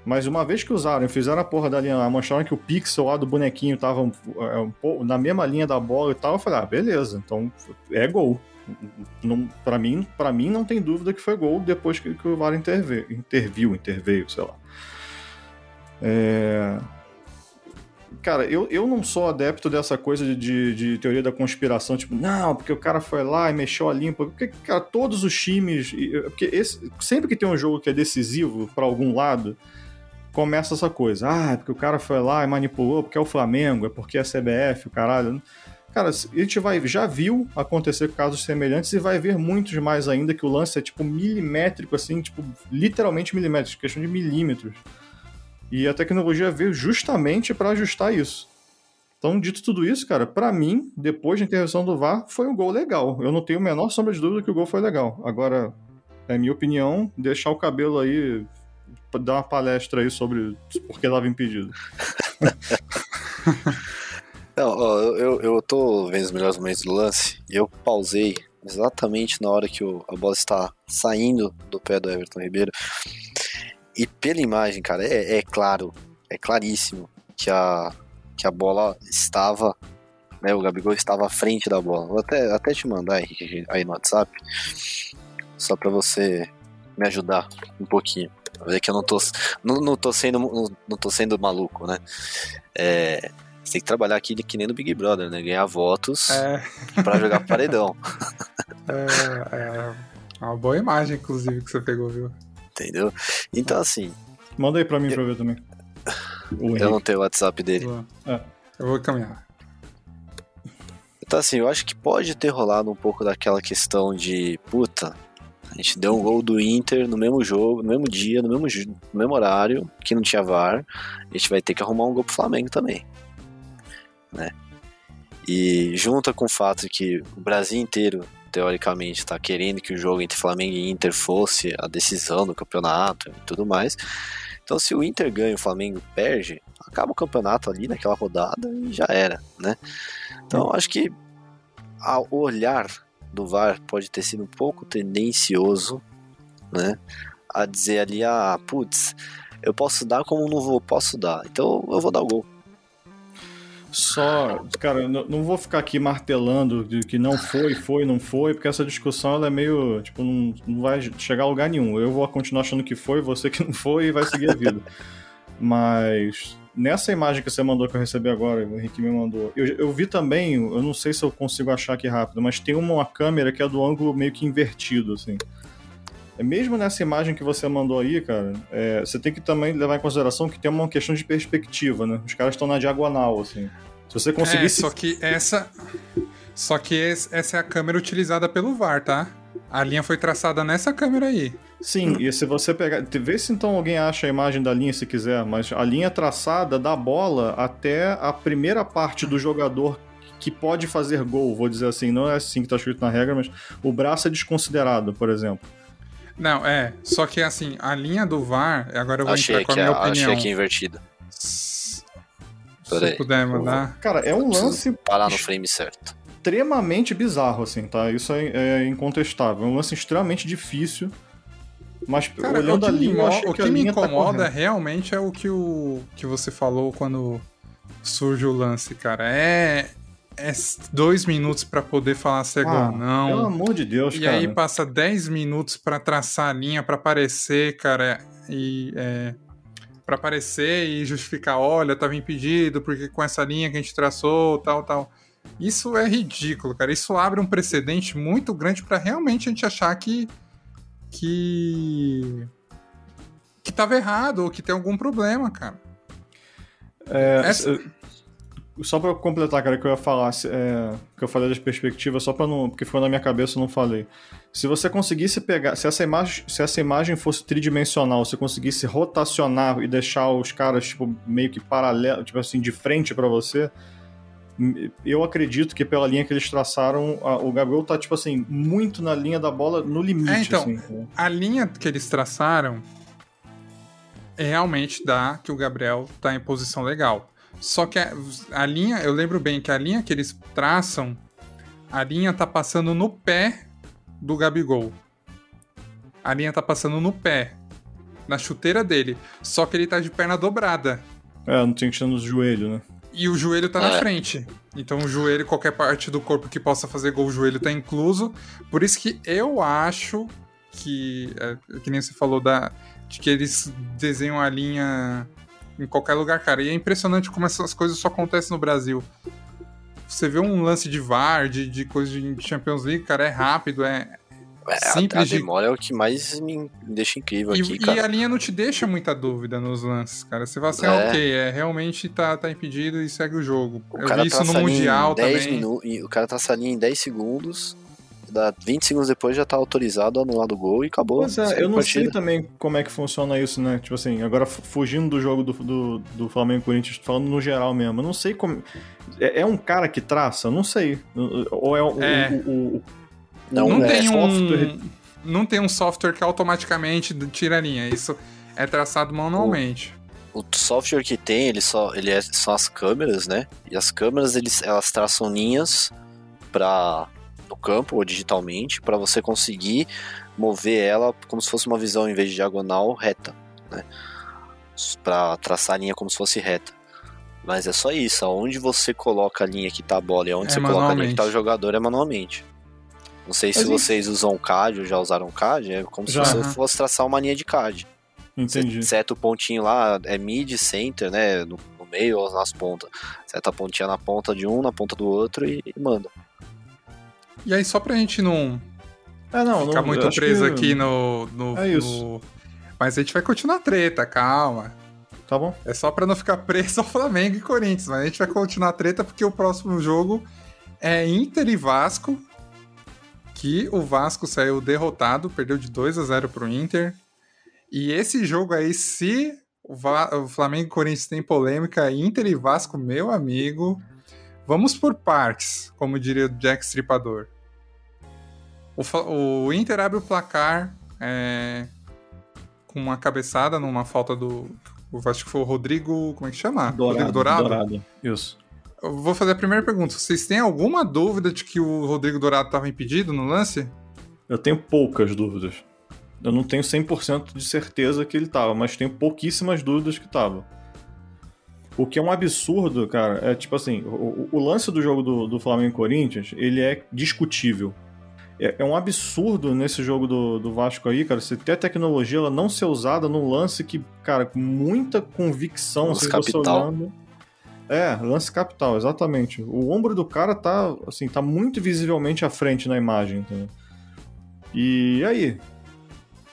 Mas uma vez que usaram fizeram a porra da linha lá, mostraram que o pixel lá do bonequinho tava um, é, um, na mesma linha da bola e tal, eu falei, ah, beleza, então é gol. Não, pra, mim, pra mim não tem dúvida que foi gol depois que, que o VAR interveio, interviu, interveio, sei lá. É... Cara, eu, eu não sou adepto dessa coisa de, de, de, teoria da conspiração, tipo, não, porque o cara foi lá e mexeu a limpa. Porque, cara, todos os times. Porque esse, sempre que tem um jogo que é decisivo para algum lado, começa essa coisa. Ah, porque o cara foi lá e manipulou, porque é o Flamengo, é porque é a CBF, o caralho. Cara, a gente vai, já viu acontecer casos semelhantes e vai ver muitos mais ainda que o lance é tipo milimétrico, assim, tipo, literalmente milimétrico, questão de milímetros. E a tecnologia veio justamente para ajustar isso. Então, dito tudo isso, cara, para mim, depois da intervenção do VAR, foi um gol legal. Eu não tenho a menor sombra de dúvida que o gol foi legal. Agora, é minha opinião, deixar o cabelo aí, dar uma palestra aí sobre por que estava impedido. Não, eu, eu tô vendo os melhores momentos do lance e eu pausei exatamente na hora que o, a bola está saindo do pé do Everton Ribeiro. E pela imagem, cara, é, é claro, é claríssimo que a, que a bola estava, né, o Gabigol estava à frente da bola. Vou até, até te mandar, Henrique, aí no WhatsApp, só para você me ajudar um pouquinho. Ver que eu não tô, não, não tô, sendo, não, não tô sendo maluco, né? É, você tem que trabalhar aqui que nem no Big Brother, né? Ganhar votos É, pra jogar paredão, é, é uma boa imagem, inclusive, que você pegou, viu? Entendeu? Então, assim, Manda aí pra mim pra eu ver também. O eu não tenho o WhatsApp dele. É. Eu vou caminhar. Então, assim, eu acho que pode ter rolado um pouco daquela questão de, puta, a gente deu um gol do Inter no mesmo jogo, no mesmo dia, no mesmo, no mesmo horário, que não tinha VAR, a gente vai ter que arrumar um gol pro Flamengo também, né? E junta com o fato que o Brasil inteiro, teoricamente, está querendo que o jogo entre Flamengo e Inter fosse a decisão do campeonato e tudo mais. Então, se o Inter ganha e o Flamengo perde, acaba o campeonato ali naquela rodada e já era, né? Então, acho que o olhar do VAR pode ter sido um pouco tendencioso, né? A dizer ali, ah, putz, eu posso dar como não vou, posso dar. Então eu vou dar o gol. Só, cara, não vou ficar aqui martelando de que não foi, foi, não foi, porque essa discussão ela é meio, tipo, não, não vai chegar a lugar nenhum. Eu vou continuar achando que foi, você que não foi e vai seguir a vida. Mas nessa imagem que você mandou que eu recebi agora, o Henrique me mandou, eu, eu vi também, eu não sei se eu consigo achar aqui rápido, mas tem uma câmera que é do ângulo meio que invertido, assim. É Mesmo nessa imagem que você mandou aí, cara, é, você tem que também levar em consideração que tem uma questão de perspectiva, né? Os caras estão na diagonal, assim. Se você É, conseguisse. só que essa. Só que es- essa é a câmera utilizada pelo VAR, tá? A linha foi traçada nessa câmera aí. Sim, e se você pegar. Vê se então alguém acha a imagem da linha se quiser, mas a linha traçada da bola até a primeira parte do jogador que pode fazer gol, vou dizer assim, não é assim que tá escrito na regra, mas o braço é desconsiderado, por exemplo. Não, é. Só que assim, a linha do VAR, agora eu vou Achei entrar com a que, minha é, achei opinião. que é invertido. Se Peraí. puder mandar. Cara, é um lance Parar no frame certo. extremamente bizarro, assim, tá? Isso é, é incontestável. É um lance extremamente difícil. Mas Cara, olhando o a que, linha, achei o que, que a me linha tá incomoda correta. realmente é o que, o que você falou quando surge o lance, cara. É, é dois minutos pra poder falar se é gol Ah, ou não. Pelo amor de Deus, E cara. aí passa 10 minutos pra traçar a linha, pra aparecer, cara, e é, para aparecer e justificar, olha, tava impedido porque com essa linha que a gente traçou, tal, tal. Isso é ridículo, cara. Isso abre um precedente muito grande pra realmente a gente achar que que que tava errado ou que tem algum problema, cara. É, Essa- Só pra completar, cara, que eu ia falar, é, que eu falei das perspectivas, só pra não. Porque foi na minha cabeça eu não falei. Se você conseguisse pegar. Se essa imagem, se essa imagem fosse tridimensional, se conseguisse rotacionar e deixar os caras, tipo, meio que paralelo, tipo assim, de frente pra você. Eu acredito que pela linha que eles traçaram, a- o Gabriel tá, tipo assim, muito na linha da bola, no limite, É, então, assim. né? A linha que eles traçaram realmente dá que o Gabriel tá em posição legal. Só que a, a linha, eu lembro bem que a linha que eles traçam, a linha tá passando no pé do Gabigol. A linha tá passando no pé, na chuteira dele. Só que ele tá de perna dobrada. É, não tinha que estar no joelho, né? E o joelho tá na É. frente. Então o joelho, qualquer parte do corpo que possa fazer gol, o joelho tá incluso. Por isso que eu acho que, é, que nem você falou, da, de que eles desenham a linha em qualquer lugar, cara. E é impressionante como essas coisas só acontecem no Brasil. Você vê um lance de VAR, de, de coisa de Champions League, cara, é rápido, é, É, simples a, a de- demora é o que mais me deixa incrível E, aqui, e cara. a linha não te deixa muita dúvida nos lances, cara. Você fala assim, É. ah, ok, é, realmente tá, tá impedido e segue o jogo. O Eu cara vi isso no Mundial em 10 também. minutos. O cara traça a linha em 10 segundos. Dá 20 segundos depois já tá autorizado a anular do gol e acabou. Pois é, eu a não sei partida. também como é que funciona isso, né? Tipo assim, agora fu- fugindo do jogo do, do, do Flamengo e Corinthians, falando no geral mesmo, eu não sei como. É, é um cara que traça? Eu Não sei. Ou é, o- É. o- o- o- Não, não é tem software. um não tem um software que automaticamente tira a linha. Isso é traçado manualmente. O software que tem, ele só, ele é, são as câmeras, né? E as câmeras, eles, elas traçam linhas para no campo ou digitalmente para você conseguir mover ela como se fosse uma visão em vez de diagonal reta, né? Para traçar a linha como se fosse reta. Mas é só isso, aonde você coloca a linha que tá a bola e aonde É você coloca a linha que tá o jogador é manualmente. Não sei se Mas vocês usam CAD ou já usaram CAD, é como Já. se você fosse traçar uma linha de CAD. Entendi. Você seta o pontinho lá, é mid, center, né? No, no meio ou nas pontas. Seta a pontinha na ponta de um, na ponta do outro e, e manda. E aí, só pra gente não É, não, ficar não, muito preso que- aqui no, no, É isso. no- Mas a gente vai continuar a treta, calma. Tá bom? É só pra não ficar preso ao Flamengo e Corinthians, mas a gente vai continuar a treta porque o próximo jogo é Inter e Vasco. Que o Vasco saiu derrotado, perdeu de 2 a 0 pro Inter. E esse jogo aí, se o, Va- o Flamengo e Corinthians tem polêmica, Inter e Vasco, meu amigo, vamos por partes, como diria o Jack Stripador. O, o Inter abre o placar é, com uma cabeçada numa falta do. eu Acho que foi o Rodrigo. Como é que chama? Rodrigo Dourado. Isso. Eu vou fazer a primeira pergunta. Vocês têm alguma dúvida de que o Rodrigo Dourado estava impedido no lance? Eu tenho poucas dúvidas. Eu não tenho 100% de certeza que ele tava, mas tenho pouquíssimas dúvidas que tava. O que é um absurdo, cara, é tipo assim, o, o lance do jogo do, do Flamengo e Corinthians, ele é discutível. É, é um absurdo nesse jogo do, do Vasco aí, cara, você ter a tecnologia ela não ser usada num lance que, cara, com muita convicção, Lance capital. olhando... É, lance capital, exatamente. O ombro do cara tá, assim, tá muito visivelmente à frente na imagem, entendeu? E aí?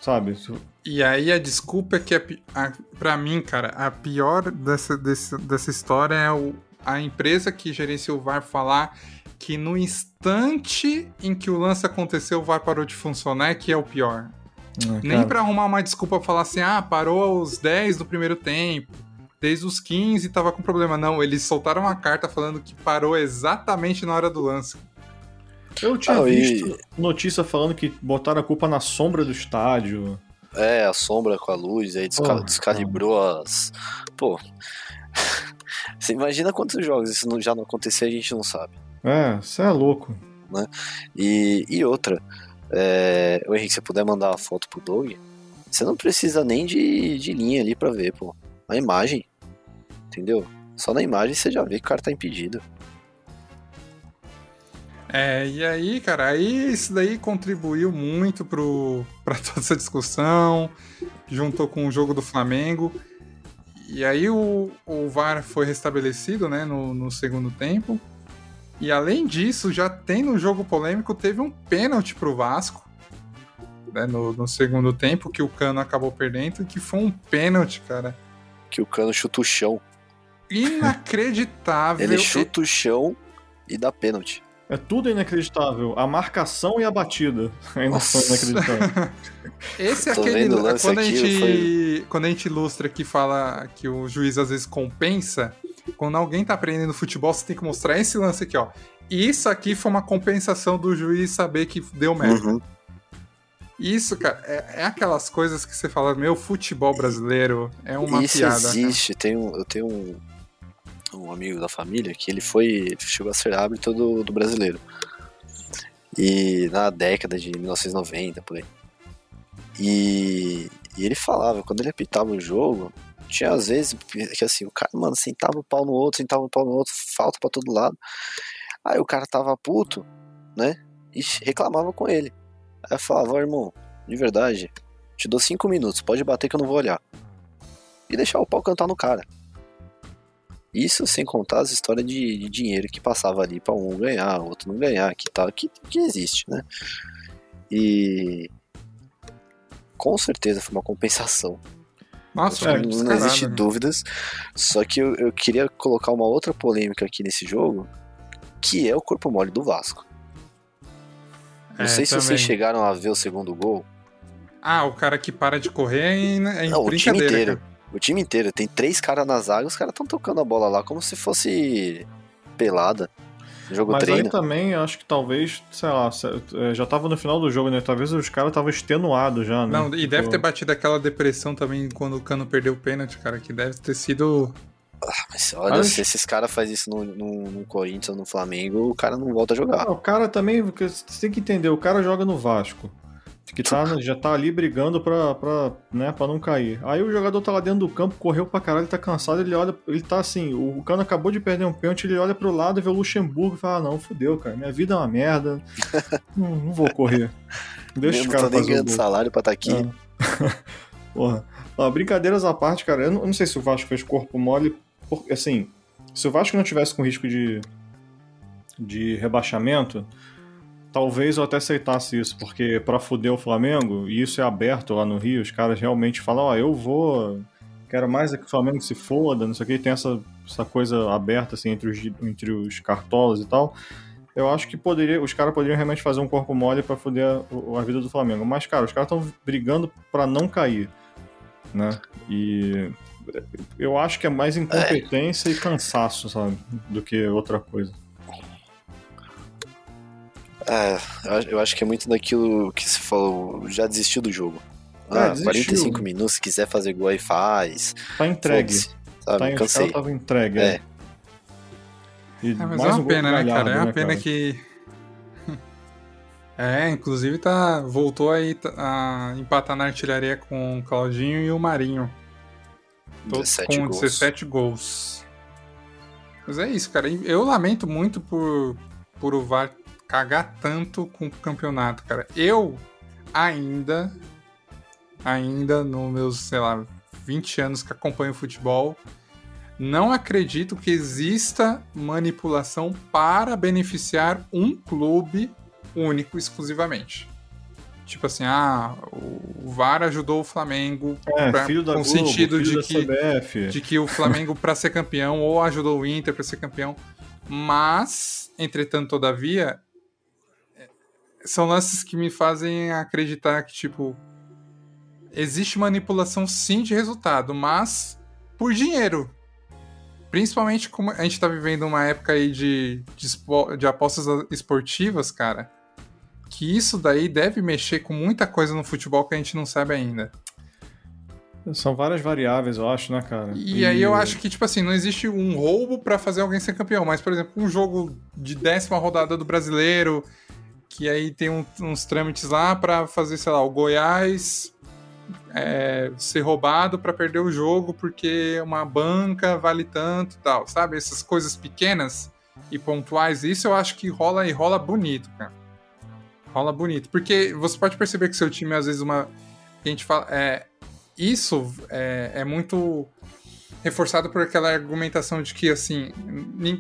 Sabe? E aí a desculpa é que, a, pra mim, cara, a pior dessa, desse- dessa história é o, a empresa que gerencia o VAR falar que no instante em que o lance aconteceu, o VAR parou de funcionar, que é o pior. Nem Cara, pra arrumar uma desculpa falar assim, ah, parou aos 10 do primeiro tempo, desde os 15 tava com problema. Não, eles soltaram uma carta falando que parou exatamente na hora do lance. Eu tinha Ah, e- visto notícia falando que botaram a culpa na sombra do estádio. É, a sombra com a luz, aí desca- Porra, descalibrou as. Pô. Você imagina quantos jogos isso não- já não acontecia a gente não sabe. É, você é louco. E, e outra, é, o Henrique, se você puder mandar a foto pro Doug, você não precisa nem de, de linha ali pra ver, pô. A imagem. Entendeu? Só na imagem você já vê que o cara tá impedido. É, e aí, cara, aí isso daí contribuiu muito pro, pra toda essa discussão, juntou com o jogo do Flamengo. E aí o, o VAR foi restabelecido, né, no, no segundo tempo. E além disso, já tem no jogo polêmico, teve um pênalti pro Vasco, né, no, no segundo tempo, que o Cano acabou perdendo, que foi um pênalti, cara. Que o cano chuta o chão. Inacreditável. Ele chuta o chão e dá pênalti. É tudo inacreditável. A marcação e a batida ainda são inacreditáveis. Esse é Tô aquele. Quando a, gente, quando a gente ilustra que fala que o juiz às vezes compensa, quando alguém tá aprendendo futebol, você tem que mostrar esse lance aqui, ó. Isso aqui foi uma compensação do juiz saber que deu merda. Uhum. Isso, cara, é, é aquelas coisas que você fala, meu, futebol brasileiro é uma Isso piada. cara. existe. Tem um, eu tenho um, um amigo da família que ele foi. Chegou a ser árbitro do, do brasileiro. E na década de 1990, por aí. E, e ele falava, quando ele apitava o jogo, tinha às vezes que assim, o cara, mano, sentava o pau no outro, sentava o pau no outro, falta pra todo lado. Aí o cara tava puto, né? E reclamava com ele. Aí eu falava, irmão, de verdade, te dou cinco minutos, pode bater que eu não vou olhar e deixar o pau cantar no cara. Isso sem contar as histórias de, de dinheiro que passava ali pra um ganhar, outro não ganhar, que tal, que, que existe, né? E com certeza foi uma compensação. Nossa, não, foi não descarado, existe né? dúvidas. Só que eu, eu queria colocar uma outra polêmica aqui nesse jogo, que é o corpo mole do Vasco. Não É, sei se também. vocês chegaram a ver o segundo gol. Ah, o cara que para de correr é, é Não, o time inteiro. cara. O time inteiro. Tem três caras na zaga, os caras estão tocando a bola lá como se fosse pelada. Jogo Mas treino. aí também acho que talvez, sei lá, é, já tava no final do jogo, né? Talvez os caras estavam extenuados já, né? Não, e deve Tipo, ter batido aquela depressão também quando o Cano perdeu o pênalti, cara, que deve ter sido. Mas olha, Mas- se esses caras fazem isso no, no, no Corinthians ou no Flamengo, o cara não volta a jogar. Ah, o cara também, porque você tem que entender, o cara joga no Vasco. Que tá, já tá ali brigando pra, pra, né, pra não cair. Aí o jogador tá lá dentro do campo, correu pra caralho, tá cansado, ele olha, ele tá assim, o Cano acabou de perder um pênalti, ele olha pro lado e vê o Luxemburgo e fala, ah, não, fudeu, cara, minha vida é uma merda, não, não vou correr. Deixa os caras fazer o ganhando salário pra estar aqui. Ah. Porra. Ó, brincadeiras à parte, cara, eu não, eu não sei se o Vasco fez corpo mole, porque, assim, se o Vasco não tivesse com risco de, de rebaixamento, talvez eu até aceitasse isso, porque pra fuder o Flamengo, e isso é aberto lá no Rio, os caras realmente falam, ó, eu vou, quero mais é que o Flamengo se foda, não sei o que, tem essa, essa coisa aberta, assim, entre os, entre os cartolas e tal. Eu acho que poderia, os caras poderiam realmente fazer um corpo mole pra fuder a, a vida do Flamengo. Mas, cara, os caras estão brigando pra não cair, né? E eu acho que é mais incompetência e cansaço, sabe? Do que outra coisa. É, eu acho- que é muito daquilo que se falou, já desistiu do jogo. É, Ah, desistiu. 45 minutos, se quiser fazer gol aí faz. Tá entregue. Sabe, Tá, cansei. caras estavam entregue. É. É. E É, mas mais é um uma gol pena, né, cara? É uma pena cara? que. É, inclusive tá. Voltou aí a empatar na artilharia com o Claudinho e o Marinho. Todos 17 com gols. 17 gols. Mas é isso, cara. Eu lamento muito por, por o VAR cagar tanto com o campeonato, cara. Eu ainda, ainda nos meus, sei lá, 20 anos que acompanho futebol, não acredito que exista manipulação para beneficiar um clube único exclusivamente. Tipo assim, ah, o VAR ajudou o Flamengo É, pra- com Globo, sentido de que- CBF. de que o Flamengo para ser campeão ou ajudou o Inter para ser campeão, mas entretanto todavia são lances que me fazem acreditar que tipo existe manipulação sim de resultado, mas por dinheiro. Principalmente como a gente tá vivendo uma época aí de, de, de apostas esportivas, cara, que isso daí deve mexer com muita coisa no futebol que a gente não sabe ainda. São várias variáveis, eu acho, né, cara? E, aí eu acho que, tipo assim, não existe um roubo pra fazer alguém ser campeão, mas, por exemplo, um jogo de décima rodada do brasileiro, que aí tem um- uns trâmites lá pra fazer, sei lá, o Goiás é, ser roubado pra perder o jogo porque uma banca vale tanto tal, sabe? Essas coisas pequenas e pontuais, isso eu acho que rola e rola bonito, cara. Rola bonito. Porque você pode perceber que seu time, às vezes, uma. A gente fala. É, isso é, é muito reforçado por aquela argumentação de que assim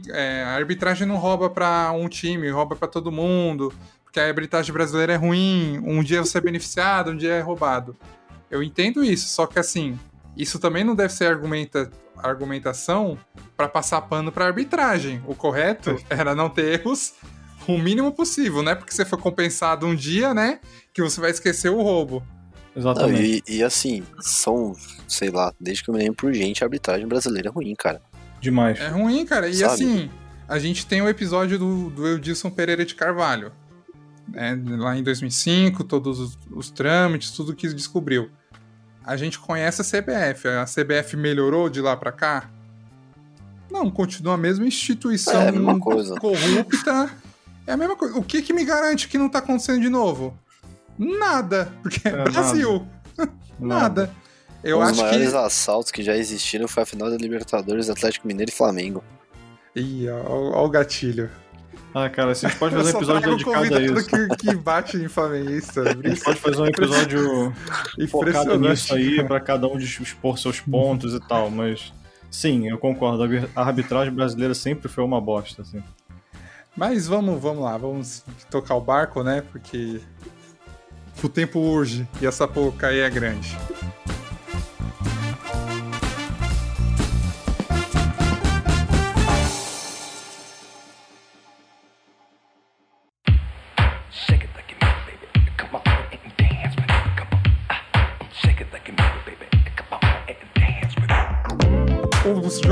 é, a arbitragem não rouba pra um time, rouba pra todo mundo, porque a arbitragem brasileira é ruim, um dia você é beneficiado, um dia é roubado. Eu entendo isso, só que assim, isso também não deve ser argumenta, argumentação pra passar pano pra arbitragem. O correto era não ter erros o mínimo possível, né? Porque você foi compensado um dia, né? Que você vai esquecer o roubo. Não, Exatamente. e, e assim, são, sei lá, desde que eu me lembro por gente, a arbitragem brasileira é ruim, cara. Demais. É ruim, cara. E Sabe? assim, a gente tem o episódio do, do Eudilson Pereira de Carvalho. Né? Lá em 2005, todos os, os trâmites, tudo que descobriu. A gente conhece a CBF. A CBF melhorou de lá pra cá? Não, continua a mesma instituição É, a mesma coisa. corrupta. É a mesma coisa. O que, que me garante que não tá acontecendo de novo? Nada. Porque é É, Brasil. Nada. Eu um dos acho maiores que. assaltos que já existiram foi a final da Libertadores Atlético Mineiro e Flamengo. Ih, ó, ó o gatilho. Ah, cara, a gente pode fazer um só episódio dedicado a isso. Que, que bate em flamenguista. A gente pode fazer um episódio focado nisso aí, pra cada um expor seus pontos e tal, mas sim, eu concordo. A arbitragem brasileira sempre foi uma bosta, assim. Mas vamos, vamos lá, vamos tocar o barco, né? Porque o tempo urge e essa pouca aí é grande.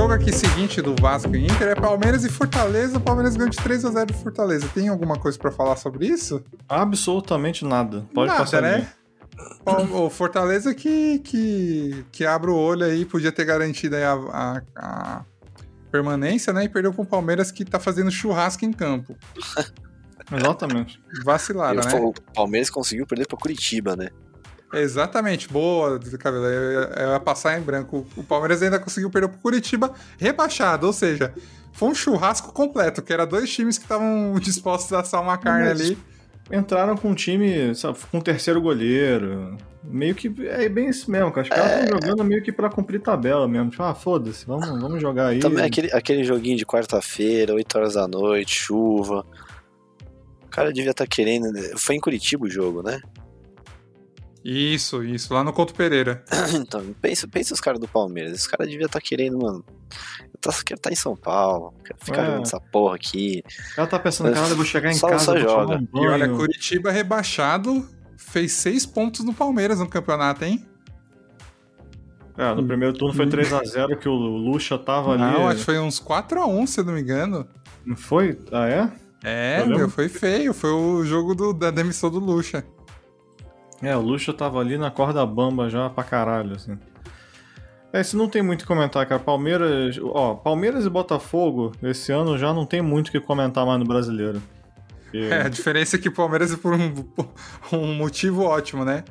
Jogo aqui seguinte do Vasco e Inter é Palmeiras e Fortaleza. O Palmeiras ganhou de 3 a 0 do Fortaleza. Tem alguma coisa para falar sobre isso? Absolutamente nada. Pode nada, passar né? O Fortaleza que, que, que abre o olho aí, podia ter garantido a, a, a, permanência, né? E perdeu pro Palmeiras que tá fazendo churrasco em campo. Exatamente. Vacilada, né? O Palmeiras conseguiu perder pra Curitiba, né? Exatamente, boa, Cabelo. É, é passar em branco. O Palmeiras ainda conseguiu perder pro Curitiba rebaixado, ou seja, foi um churrasco completo, que era dois times que estavam dispostos a assar uma carne Mas ali. Entraram com um time, sabe, com um terceiro goleiro. Meio que é bem isso mesmo, cara. Os caras estão é... jogando meio que pra cumprir tabela mesmo. Tipo, ah, foda-se, vamos, vamos jogar aí. Também aquele, aquele joguinho de quarta-feira, 8 horas da noite, chuva. O cara devia estar tá querendo. Né? Foi em Curitiba o jogo, né? Isso, isso, lá no Couto Pereira. então, pensa, pensa os caras do Palmeiras. Esse cara devia estar tá querendo, mano. Eu tô, quero estar tá em São Paulo, quero ficar é. jogando essa porra aqui. Ela tá pensando, cara, eu vou chegar em só, casa. Só joga. Um e olha, Curitiba rebaixado fez seis pontos no Palmeiras no campeonato, hein? É, no primeiro turno foi 3x0 que o Lucha tava não, ali. Não, acho que foi uns 4x1, se eu não me engano. Não foi? Ah, é? É, meu, foi feio. Foi o jogo do, da demissão do Lucha. É, o Lucha tava ali na corda bamba já pra caralho, assim. É, isso não tem muito o que comentar, cara. Palmeiras. Ó, Palmeiras e Botafogo, esse ano já não tem muito o que comentar mais no brasileiro. Porque... É, a diferença é que o Palmeiras é por um, por um motivo ótimo, né?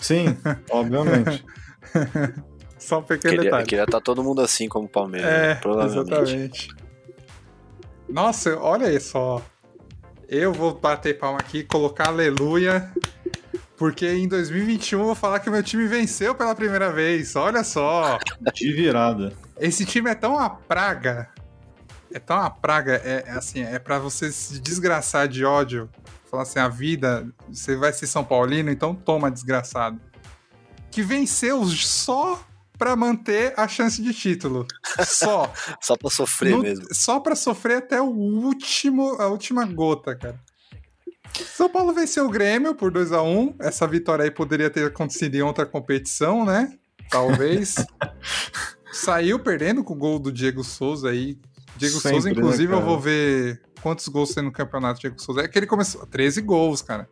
Sim, obviamente. Só um pequeno queria, detalhe. Queria estar tá todo mundo assim como o Palmeiras, é, né? provavelmente. Exatamente. Nossa, olha aí só. Eu vou bater palma aqui colocar aleluia porque em 2021 eu vou falar que o meu time venceu pela primeira vez. Olha só. De virada. Esse time é tão uma praga. É tão uma praga. É, é assim, é para você se desgraçar de ódio. Falar assim, a vida, você vai ser São Paulino, então toma, desgraçado. Que venceu só para manter a chance de título. Só. só para sofrer no, mesmo. Só para sofrer até o último, a última gota, cara. São Paulo venceu o Grêmio por 2 a 1 Essa vitória aí poderia ter acontecido em outra competição, né? Talvez. Saiu perdendo com o gol do Diego Souza aí. Diego Sempre, Souza, né, inclusive, né, eu vou ver quantos gols tem no campeonato Diego Souza. É que ele começou. 13 gols, cara.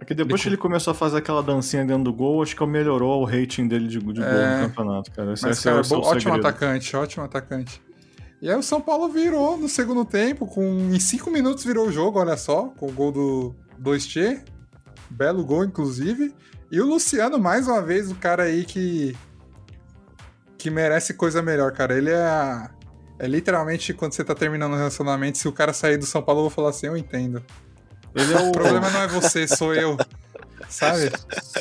É que depois ele... que ele começou a fazer aquela dancinha dentro do gol, acho que melhorou o rating dele de, de é... gol no campeonato, cara. Esse, Mas, esse cara, é bom, ótimo segredo. atacante, ótimo atacante. E aí o São Paulo virou no segundo tempo, com em cinco minutos virou o jogo, olha só, com o gol do, 2T, belo gol, inclusive. E o Luciano, mais uma vez, o cara aí que. que merece coisa melhor, cara. Ele é. A, é literalmente quando você tá terminando um relacionamento, se o cara sair do São Paulo, eu vou falar assim, eu entendo. Ele é o... o problema não é você, sou eu. Sabe?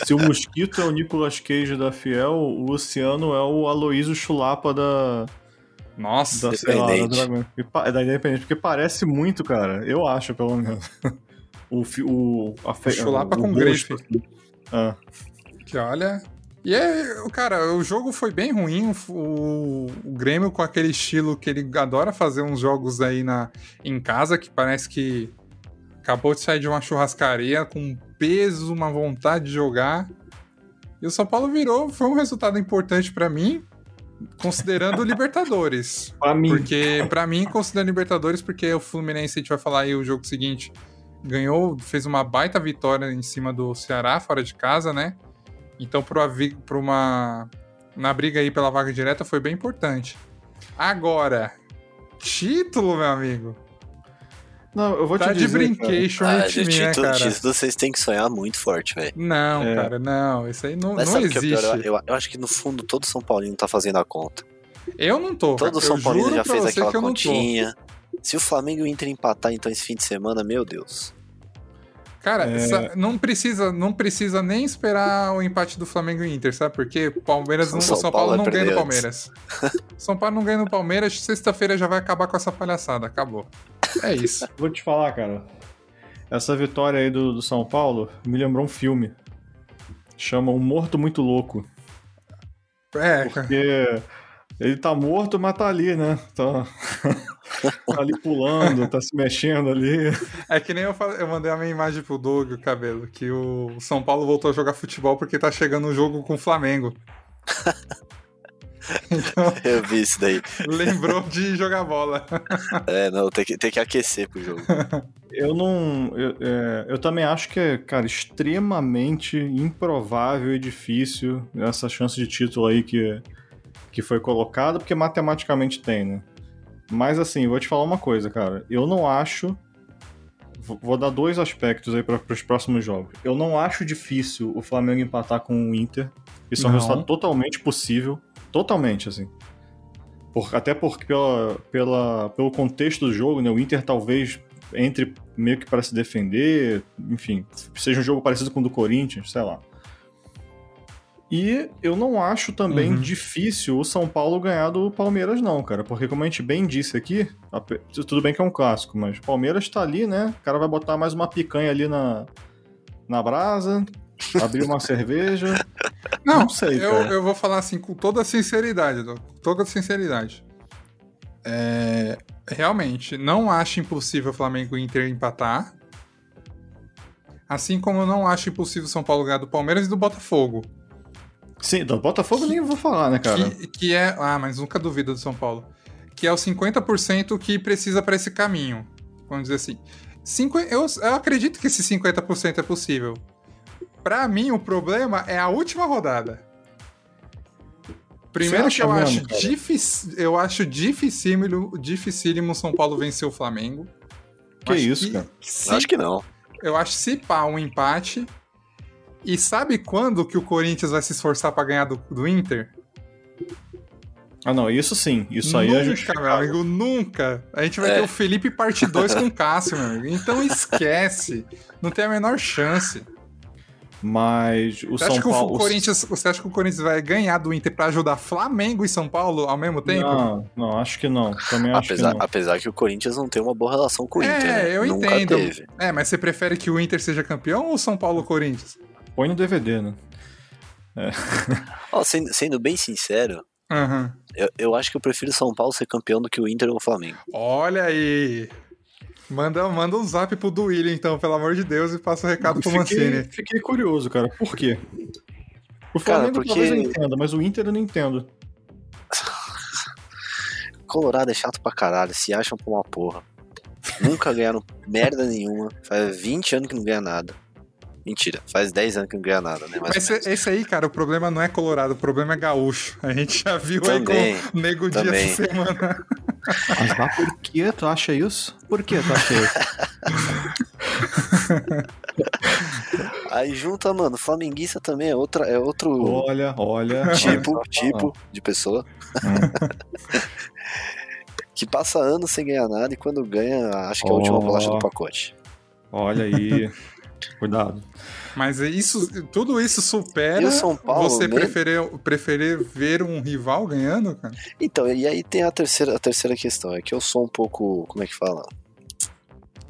Se o Mosquito é o Nicolas Cage da Fiel, o Luciano é o Aloysio Chulapa da. Nossa, da, sei lá, da, da Independente. Porque parece muito, cara. Eu acho, pelo menos o, o, a fe... Chulapa com grife. Ah. Que olha. E é, cara, o jogo foi bem ruim. O, o Grêmio com aquele estilo que ele adora fazer uns jogos aí na, em casa, que parece que acabou de sair de uma churrascaria com peso, uma vontade de jogar. E o São Paulo virou, foi um resultado importante para mim, considerando o Libertadores. Pra mim. Porque, para mim, considerando Libertadores, porque o Fluminense, a gente vai falar aí o jogo seguinte, ganhou, fez uma baita vitória em cima do Ceará, fora de casa, né? Então, para uma. Na briga aí pela vaga direta foi bem importante. Agora, título, meu amigo. Não, eu vou tá te dizer. de brincation ah, no time, título, né, cara? Título vocês têm que sonhar muito forte, velho. Não, é. cara, não. Isso aí não, Mas não sabe existe. Que é pior? Eu, eu, acho que no fundo todo São Paulino tá fazendo a conta. Eu não tô. Todo eu São Paulino já fez aquela continha. Se o Flamengo e o Inter empatar então esse fim de semana, meu Deus. Cara, é... não, precisa, não precisa nem esperar o empate do Flamengo e Inter, sabe? Porque Palmeiras não, São, São Paulo, Paulo não ganha no Palmeiras. São Paulo não ganha no Palmeiras, sexta-feira já vai acabar com essa palhaçada. Acabou. É isso. Vou te falar, cara. Essa vitória aí do, do São Paulo me lembrou um filme. chama Um Morto Muito Louco. É, cara. Porque ele tá morto, mas tá ali, né? Tá, tá ali pulando, tá se mexendo ali. É que nem eu, falei, eu mandei a minha imagem pro Doug, o cabelo, que o São Paulo voltou a jogar futebol porque tá chegando um jogo com o Flamengo. Então, eu vi isso daí. Lembrou de jogar bola. É, não, tem que, tem que aquecer pro jogo. Eu não. Eu, é, eu também acho que é, cara, extremamente improvável e difícil essa chance de título aí que, que foi colocada, porque matematicamente tem, né? Mas assim, vou te falar uma coisa, cara. Eu não acho. Vou dar dois aspectos aí para os próximos jogos. Eu não acho difícil o Flamengo empatar com o Inter. Isso não. é um resultado totalmente possível. Totalmente, assim. Por, até porque pela, pela, pelo contexto do jogo, né, o Inter talvez entre meio que para se defender, enfim, seja um jogo parecido com o do Corinthians, sei lá. E eu não acho também uhum. difícil o São Paulo ganhar do Palmeiras, não, cara. Porque, como a gente bem disse aqui, tudo bem que é um clássico, mas o Palmeiras tá ali, né? O cara vai botar mais uma picanha ali na, na brasa, abrir uma cerveja. Não, não sei. Eu, eu, vou falar assim com toda sinceridade, com toda sinceridade. É, realmente, não acho impossível o Flamengo e Inter empatar. Assim como eu não acho impossível o São Paulo ganhar do Palmeiras e do Botafogo. Sim, do Botafogo que, nem vou falar, né, cara? Que, que, é. Ah, mas nunca duvida do São Paulo. Que é o 50% que precisa para esse caminho. Vamos dizer assim. Cinco, eu, eu acredito que esse 50% é possível. Para mim, o problema é a última rodada. Primeiro que eu acho, difícil, eu acho dificílimo, dificílimo São Paulo vencer o Flamengo. Que acho isso, que, cara? Se, acho que não. Eu acho se pá um empate. E sabe quando que o Corinthians vai se esforçar para ganhar do, do Inter? Ah, não, isso sim. Isso aí nunca, é justificável. meu amigo, nunca. A gente vai é. ter o Felipe parte 2 com o Cássio, meu amigo. Então esquece. Não tem a menor chance. Mas o você São Paulo. O Corinthians, você acha que o Corinthians vai ganhar do Inter para ajudar Flamengo e São Paulo ao mesmo tempo? Não, não, acho que não. Também acho apesar, que não. Apesar que o Corinthians não tem uma boa relação com o é, Inter. É, eu Nunca entendo. Teve. É, mas você prefere que o Inter seja campeão ou São Paulo Corinthians? Põe no DVD, né? É. oh, sendo, sendo, bem sincero, uhum. eu, eu acho que eu prefiro São Paulo ser campeão do que o Inter ou o Flamengo. Olha aí! Manda, manda um zap pro Duílio, então, pelo amor de Deus, e passa o recado pro Mancini. Fiquei curioso, cara. Por quê? O Flamengo cara, porque... talvez eu entenda, mas o Inter eu não entendo. Colorado é chato pra caralho, se acham por uma porra. Nunca ganharam merda nenhuma. Faz 20 anos que não ganha nada. Mentira, faz 10 anos que não ganha nada, né? Mais Mas esse aí, cara, o problema não é colorado, o problema é gaúcho. A gente já viu também, aí com o Nego Dia essa semana. Mas lá, por que tu acha isso? Por que tu acha isso? aí junta, mano, flamenguista também é, outra, é outro. Olha, olha. Tipo, olha. tipo de pessoa. Hum. que passa anos sem ganhar nada e quando ganha, acho que é a última bolacha do pacote. Olha aí. Cuidado. Mas isso, tudo isso supera Paulo, você né? preferir, preferir ver um rival ganhando, cara? Então, e aí tem a terceira, a terceira questão, é que eu sou um pouco, como é que fala?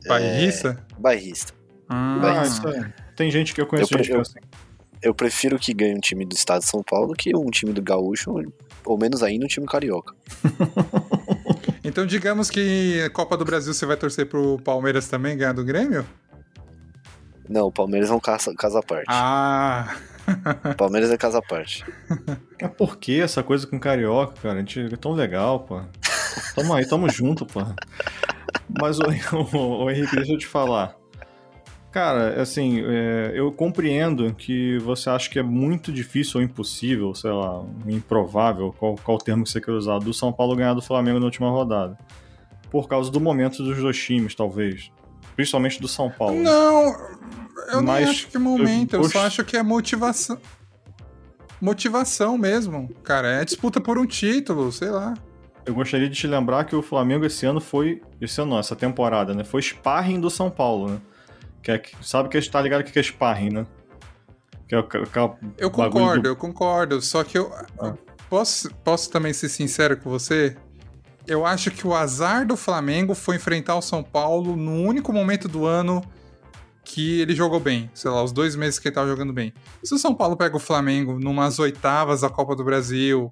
Bairrista? É, bairrista. Ah, bairrista. É. Tem gente que eu conheço eu, gente eu, assim. eu prefiro que ganhe um time do estado de São Paulo que um time do Gaúcho, ou menos ainda um time carioca. então digamos que Copa do Brasil você vai torcer pro Palmeiras também ganhar do Grêmio? Não, o Palmeiras é um casa, casa à parte. Ah! o Palmeiras é casa à parte. É por que essa coisa com carioca, cara? A gente é tão legal, pô. Tamo aí, tamo junto, pô. Mas, o, o, o, Henrique, deixa eu te falar. Cara, assim, é, eu compreendo que você acha que é muito difícil ou impossível, sei lá, improvável, qual, qual termo que você quer usar, do São Paulo ganhar do Flamengo na última rodada. Por causa do momento dos dois times, talvez. Principalmente do São Paulo. Não, eu Mas, não acho que é momento, eu, eu só acho que é motivação. Motivação mesmo, cara. É disputa por um título, sei lá. Eu gostaria de te lembrar que o Flamengo esse ano foi. Esse ano não, essa temporada, né? Foi sparring do São Paulo, né? Que é, sabe que está ligado que é sparring, né? Que é, que é eu concordo, eu concordo. Só que eu. Ah. Posso, posso também ser sincero com você? Eu acho que o azar do Flamengo foi enfrentar o São Paulo no único momento do ano que ele jogou bem, sei lá, os dois meses que ele tava jogando bem. Se o São Paulo pega o Flamengo numas oitavas da Copa do Brasil,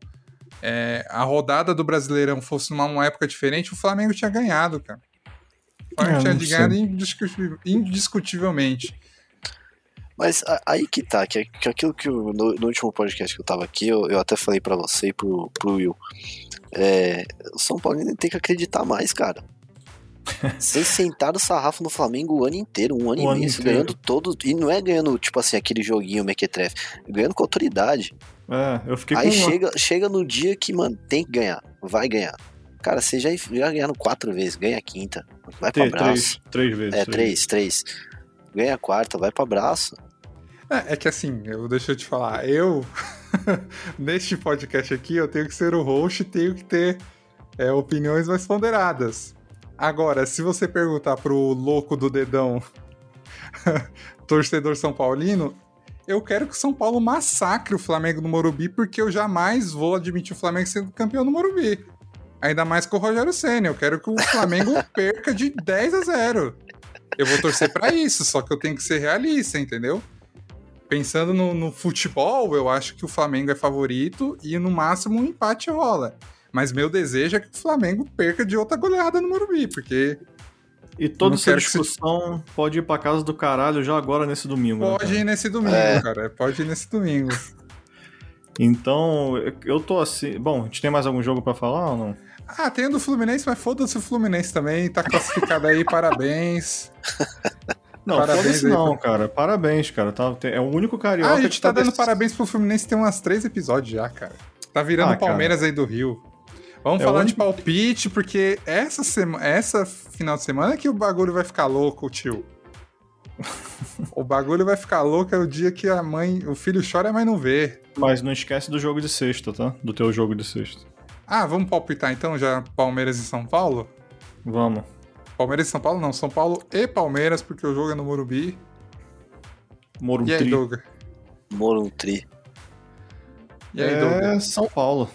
é, a rodada do Brasileirão fosse numa época diferente, o Flamengo tinha ganhado, cara. O Flamengo É, tinha não ganhado indiscuti- indiscutivelmente. Mas a- aí que tá, que, que aquilo que eu- no, no último podcast que eu tava aqui, eu, eu até falei pra você e pro, pro Will. É, o São Paulo tem que acreditar mais, cara. Vocês sentaram o sarrafo no Flamengo o ano inteiro, um ano O e meio, inteiro. ganhando todo. E não é ganhando, tipo assim, aquele joguinho mequetrefe, é ganhando com autoridade. É, eu fiquei Aí com uma- chega, chega no dia que, mano, tem que ganhar, vai ganhar. Cara, vocês já, já ganharam quatro vezes, ganha a quinta, vai pra T- braço. três, três vezes. É, três, três. Ganha a quarta, vai pra braço. É, é que assim, eu, deixa eu te falar, eu, neste podcast aqui, eu tenho que ser o host e tenho que ter é, opiniões mais ponderadas. Agora, se você perguntar pro louco do dedão, torcedor São Paulino, eu quero que o São Paulo massacre o Flamengo no Morumbi, porque eu jamais vou admitir o Flamengo sendo campeão no Morumbi. Ainda mais com o Rogério Senna. Eu quero que o Flamengo perca de 10 a 0. Eu vou torcer pra isso, só que eu tenho que ser realista, entendeu? Pensando no, no futebol, eu acho que o Flamengo é favorito e no máximo um empate rola. Mas meu desejo é que o Flamengo perca de outra goleada no Morumbi, porque E toda essa que se- discussão pode ir pra casa do caralho já agora nesse domingo. né, pode cara? ir nesse domingo, É. cara. Pode ir nesse domingo. Então, eu tô assim. Bom, a gente tem mais algum jogo pra falar ou não? Ah, tem o do Fluminense, mas foda-se o Fluminense também. Tá classificado aí, parabéns. Não, Parabéns aí não, pra- cara. Parabéns, cara. Tá, é o único carioca Ah, a gente que tá dando dec- parabéns pro Fluminense tem umas três episódios já, cara. Tá virando Ah, cara. Palmeiras aí do Rio. Vamos É falar o de palpite, porque essa, sema... essa final de semana que o bagulho vai ficar louco, tio. o bagulho vai ficar louco é o dia que a mãe, o filho chora, mas não vê. Mas não esquece do jogo de sexta, tá? Do teu jogo de sexta. Ah, vamos palpitar então já Palmeiras e São Paulo? Vamos. Palmeiras e São Paulo? Não, São Paulo e Palmeiras, porque o jogo é no Morumbi. Morumbi. E aí, Douglas? Moruntri. E aí, Douglas? É São Paulo.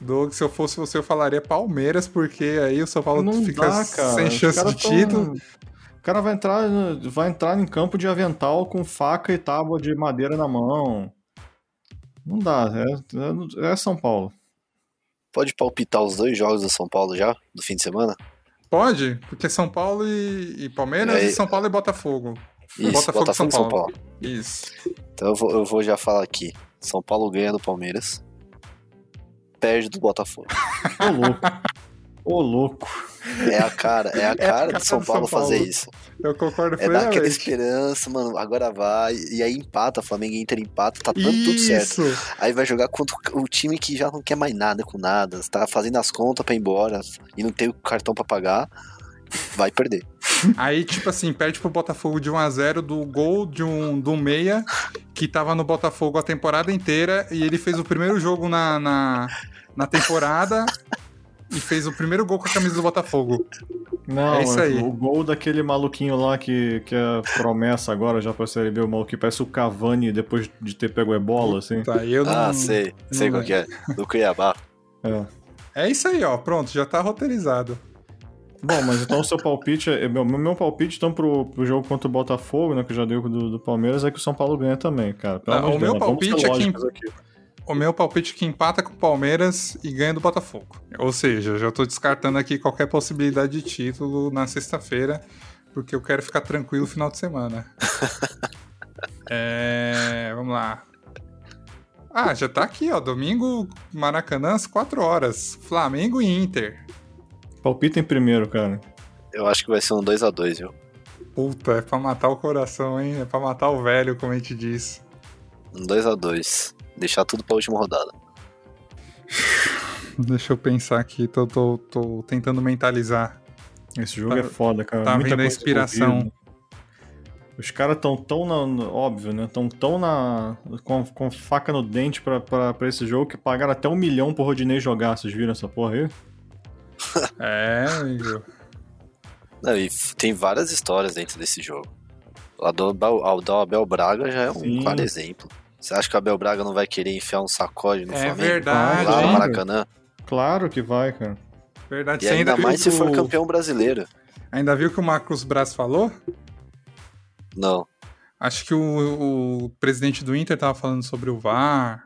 Doug, se eu fosse você, eu falaria Palmeiras, porque aí o São Paulo Não fica dá, cara. sem chance de tão- título. O cara vai entrar, no- vai entrar em campo de avental com faca e tábua de madeira na mão. Não dá, é, é- é São Paulo. Pode palpitar os dois jogos do São Paulo já, do fim de semana? Pode, porque São Paulo e, e Palmeiras É, e São Paulo e Botafogo. Isso, Botafogo Botafogo, e São e São Paulo. Paulo. Isso. Então eu vou, eu vou já falar aqui. São Paulo ganha do Palmeiras. Perde do Botafogo. Ô louco. Ô louco. É a cara, é a cara cara do São Paulo São fazer Paulo. isso. Eu concordo É dar aquela esperança, mano, agora vai. E aí empata, Flamengo e Inter empata, tá dando tudo certo. Aí vai jogar contra o o time que já não quer mais nada com nada, tá fazendo as contas pra ir embora e não tem o cartão pra pagar, vai perder. Aí, tipo assim, perde pro Botafogo de 1x0 do gol de um, do meia que tava no Botafogo a temporada inteira e ele fez o primeiro jogo na, na, na temporada e fez o primeiro gol com a camisa do Botafogo. Não, É isso aí. o gol daquele maluquinho lá que, que é promessa agora já pra Série B, o maluco que parece o Cavani depois de ter pego ebola, assim. Tá, eu não... Ah, sei, sei não qual que é. Do Cuiabá. É. É isso aí, ó. Pronto, já tá roteirizado. Bom, mas então o seu palpite, é, meu, meu palpite então pro, pro jogo contra o Botafogo, né, que eu já dei do, do Palmeiras, é que o São Paulo ganha também, cara. Pelo Ah, o meu Deus, né? Palpite é que- aqui. O meu palpite é que empata com o Palmeiras e ganha do Botafogo. Ou seja, já tô descartando aqui qualquer possibilidade de título na sexta-feira, porque eu quero ficar tranquilo no final de semana. é, vamos lá. Ah, já tá aqui, ó. Domingo, Maracanã, às 4 horas. Flamengo e Inter. Palpita em primeiro, cara. Eu acho que vai ser um 2x2, viu? Puta, é pra matar o coração, hein? É pra matar o velho, como a gente diz. Um 2x2. Deixar tudo pra última rodada. Deixa eu pensar aqui, tô, tô, tô tentando mentalizar. Esse jogo Tá- é foda, cara. tá Muita vindo a inspiração. envolvida. Os caras tão tão na. no- Óbvio, né? Tão tão na. Com, com faca no dente pra, pra, pra esse jogo que pagaram até um milhão pro Rodinei jogar. Vocês viram essa porra aí? É, amigo. Não, e tem várias histórias dentro desse jogo. O do Abel, o do Abel Braga já é um Sim. claro exemplo. Você acha que o Abel Braga não vai querer enfiar um sacode no É Flamengo? verdade, Lá no? Maracanã? Claro que vai, cara. Verdade. E ainda viu mais se for o- campeão brasileiro. Ainda viu o que o Marcos Braz falou? Não. Acho que o, o presidente do Inter tava falando sobre o VAR.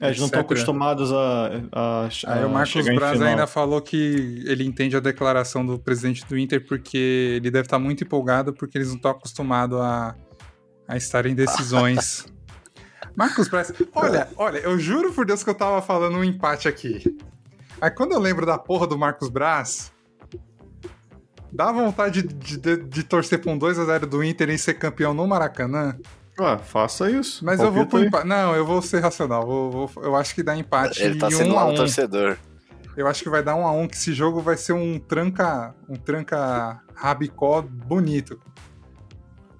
É, eles não estão acostumados a, a, Aí a o Marcos Braz ainda falou que ele entende a declaração do presidente do Inter porque ele deve estar muito empolgado porque eles não estão acostumados a, a estar em decisões. Marcos Braz, olha, olha, eu juro por Deus que eu tava falando um empate aqui. Aí quando eu lembro da porra do Marcos Braz, dá vontade de, de, de torcer pra um 2x0 do Inter e ser campeão no Maracanã. Ué, faça isso. Mas eu vou pro empate. Não, eu vou ser racional. Vou- vou- eu acho que dá empate Ele tá sendo um um um. torcedor. Eu acho que vai dar um a um, que esse jogo vai ser um tranca, um tranca rabicó bonito.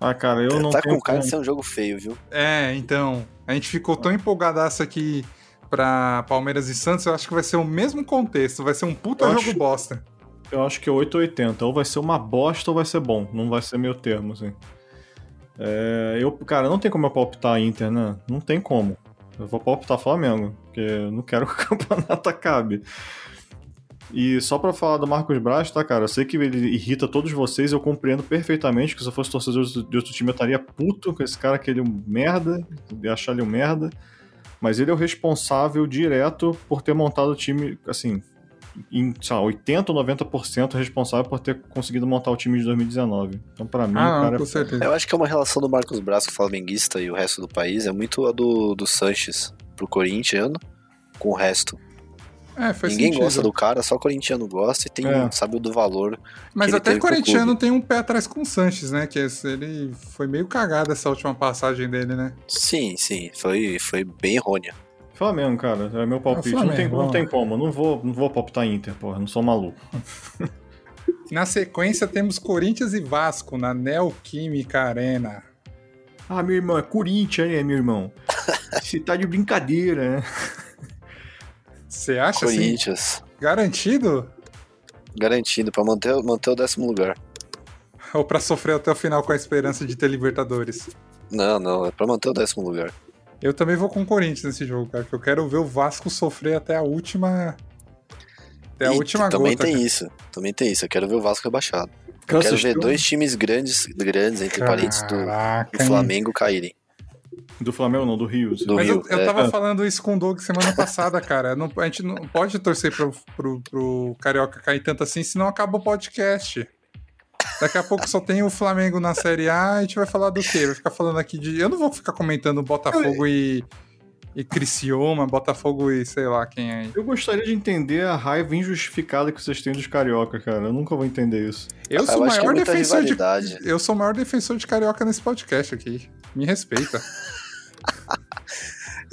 Ah, cara, eu não tá tenho com cara de ser um jogo feio, viu? É, então, a gente ficou tão empolgadaço aqui pra Palmeiras e Santos, eu acho que vai ser o mesmo contexto, vai ser um puta Eu jogo acho- bosta. Eu acho que é 880. Ou vai ser uma bosta ou vai ser bom. Não vai ser meio termo, assim. É, eu, cara, não tem como eu palpitar Inter, né? Não tem como. Eu vou palpitar Flamengo, porque eu não quero que o campeonato acabe. E só pra falar do Marcos Braz, tá, cara? Eu sei que ele irrita todos vocês, eu compreendo perfeitamente que se eu fosse torcedor de outro time eu estaria puto com esse cara, que ele é um merda, ia achar ele um merda. Mas ele é o responsável direto por ter montado o time, assim, em, sei lá, 80 ou 90% responsável por ter conseguido montar o time de 2019. Então, pra mim, o Ah, cara não, com é certeza. Eu acho que é uma relação do Marcos Braz com o flamenguista e o resto do país é muito a do, do Sanches pro corintiano com o resto. É, faz Ninguém sentido. gosta do cara, só o corintiano gosta e tem, É. sabe do valor. Mas até teve o corintiano tem um pé atrás com o Sanches, né? Que esse- ele foi meio cagado essa última passagem dele, né? Sim, sim, foi, foi bem errônea. Flamengo, cara. É meu palpite. Flamengo, não, tem, não tem como. Não vou, não vou palpitar Inter, porra. Não sou maluco. Na sequência temos Corinthians e Vasco na Neoquímica Arena. Ah, meu irmão, é Corinthians, né, meu irmão? Você tá de brincadeira, né? Você acha assim? Corinthians, Garantido? garantido pra manter, manter o décimo lugar. Ou pra sofrer até o final com a esperança de ter Libertadores? Não, não, é pra manter o décimo lugar. Eu também vou com o Corinthians nesse jogo, cara, que eu quero ver o Vasco sofrer até a última. Até a E última também gota. tem cara. isso, também tem isso. Eu quero ver o Vasco rebaixado. Eu quero ver dois times grandes, grandes entre do, Caraca, do hein? Flamengo caírem. Do Flamengo, não, do Rio. Do Mas Rio. eu, eu é. tava falando isso com o Doug semana passada, cara. Não- a gente não pode torcer pro, pro, pro Carioca cair tanto assim, senão acaba o podcast. Daqui a pouco só tem o Flamengo na Série A, a gente vai falar do quê? Vai ficar falando aqui de. Eu não vou ficar comentando Botafogo e, e Criciúma, Botafogo e sei lá quem é aí. Eu gostaria de entender a raiva injustificada que vocês têm dos carioca, cara. Eu nunca vou entender isso. Eu Ah, sou eu o é maior defensor de. rivalidade. Eu sou o maior defensor de Carioca nesse podcast aqui. Me respeita.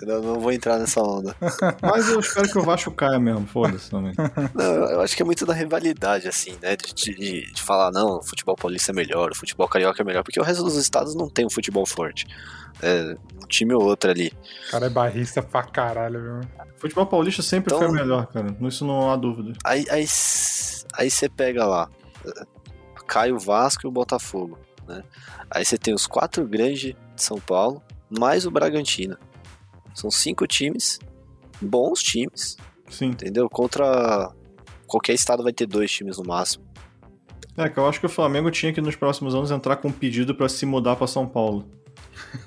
Eu não vou entrar nessa onda. Mas eu espero que o Vasco caia mesmo, foda-se também. Não, eu acho que é muito da rivalidade, assim, né? De, de, de falar, não, o futebol paulista é melhor, o futebol carioca é melhor, porque o resto dos estados não tem um futebol forte. É um time ou outro ali. O cara é barrista pra caralho, viu? Futebol paulista sempre Então- foi melhor, cara. Isso não há dúvida. Aí aí aí você pega lá, cai o Vasco e o Botafogo, né? Aí você tem os quatro grandes de São Paulo, mais o Bragantino. São cinco times, bons times, Sim. entendeu? Contra qualquer estado vai ter dois times no máximo. É, que eu acho que o Flamengo tinha que nos próximos anos entrar com um pedido pra se mudar pra São Paulo.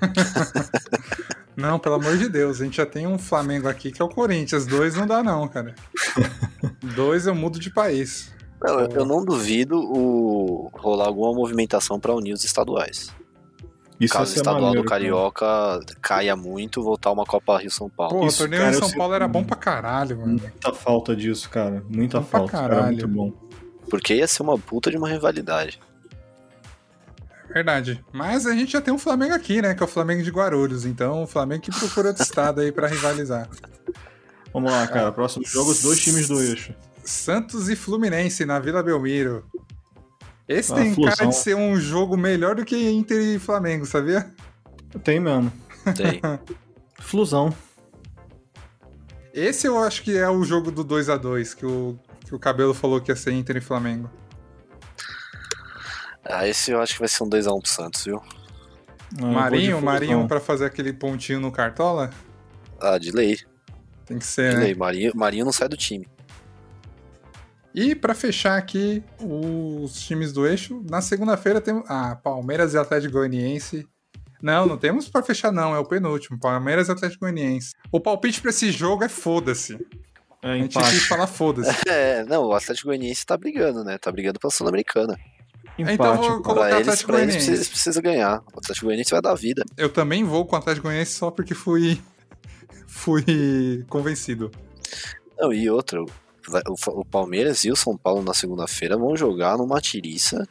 Não, pelo amor de Deus, a gente já tem um Flamengo aqui que é o Corinthians. Dois não dá, não, cara. Dois eu mudo de país. Não, eu, eu não duvido o rolar alguma movimentação para unir os estaduais. Isso Caso o estadual maneiro, do cara. Carioca caia muito, voltar uma Copa Rio São Paulo. Pô, Isso, o torneio cara, em São sei- Paulo era bom pra caralho, mano. Muita falta disso, cara. Muita Bom pra falta. Era caralho. muito bom. Porque ia ser uma puta de uma rivalidade. Verdade. Mas a gente já tem um Flamengo aqui, né? Que é o Flamengo de Guarulhos. Então, o Flamengo que procura outro estado aí pra rivalizar. Vamos lá, cara. Próximo jogo, os dois times do eixo. Santos e Fluminense na Vila Belmiro. Esse Ah, tem cara de ser um jogo melhor do que Inter e Flamengo, sabia? Tem mesmo. Tem. Flusão. Esse eu acho que é o jogo do 2 a 2 que o, que o Cabelo falou que ia ser Inter e Flamengo. Ah, esse eu acho que vai ser um 2x1 pro Santos, viu? Ah, vou de Marinho. Marinho pra fazer aquele pontinho no Cartola? Ah, de lei. Tem que ser, De né? lei. Marinho, Marinho não sai do time. E para fechar aqui os times do eixo, na segunda-feira temos ah, Palmeiras e Atlético Goianiense. Não, não temos para fechar não, é o penúltimo, Palmeiras e Atlético Goianiense. O palpite para esse jogo é foda-se. É, A gente quis falar foda-se. É, não, o Atlético Goianiense tá brigando, né? Tá brigando pela Sul-Americana. Empate, Então vou colocar Pra eles, Atlético eles Goianiense. precisa, precisa ganhar. O Atlético Goianiense vai dar vida. Eu também vou com o Atlético Goianiense só porque fui fui convencido. Não, e outra, vai- o, o Palmeiras e o São Paulo na segunda-feira vão jogar numa tiriça.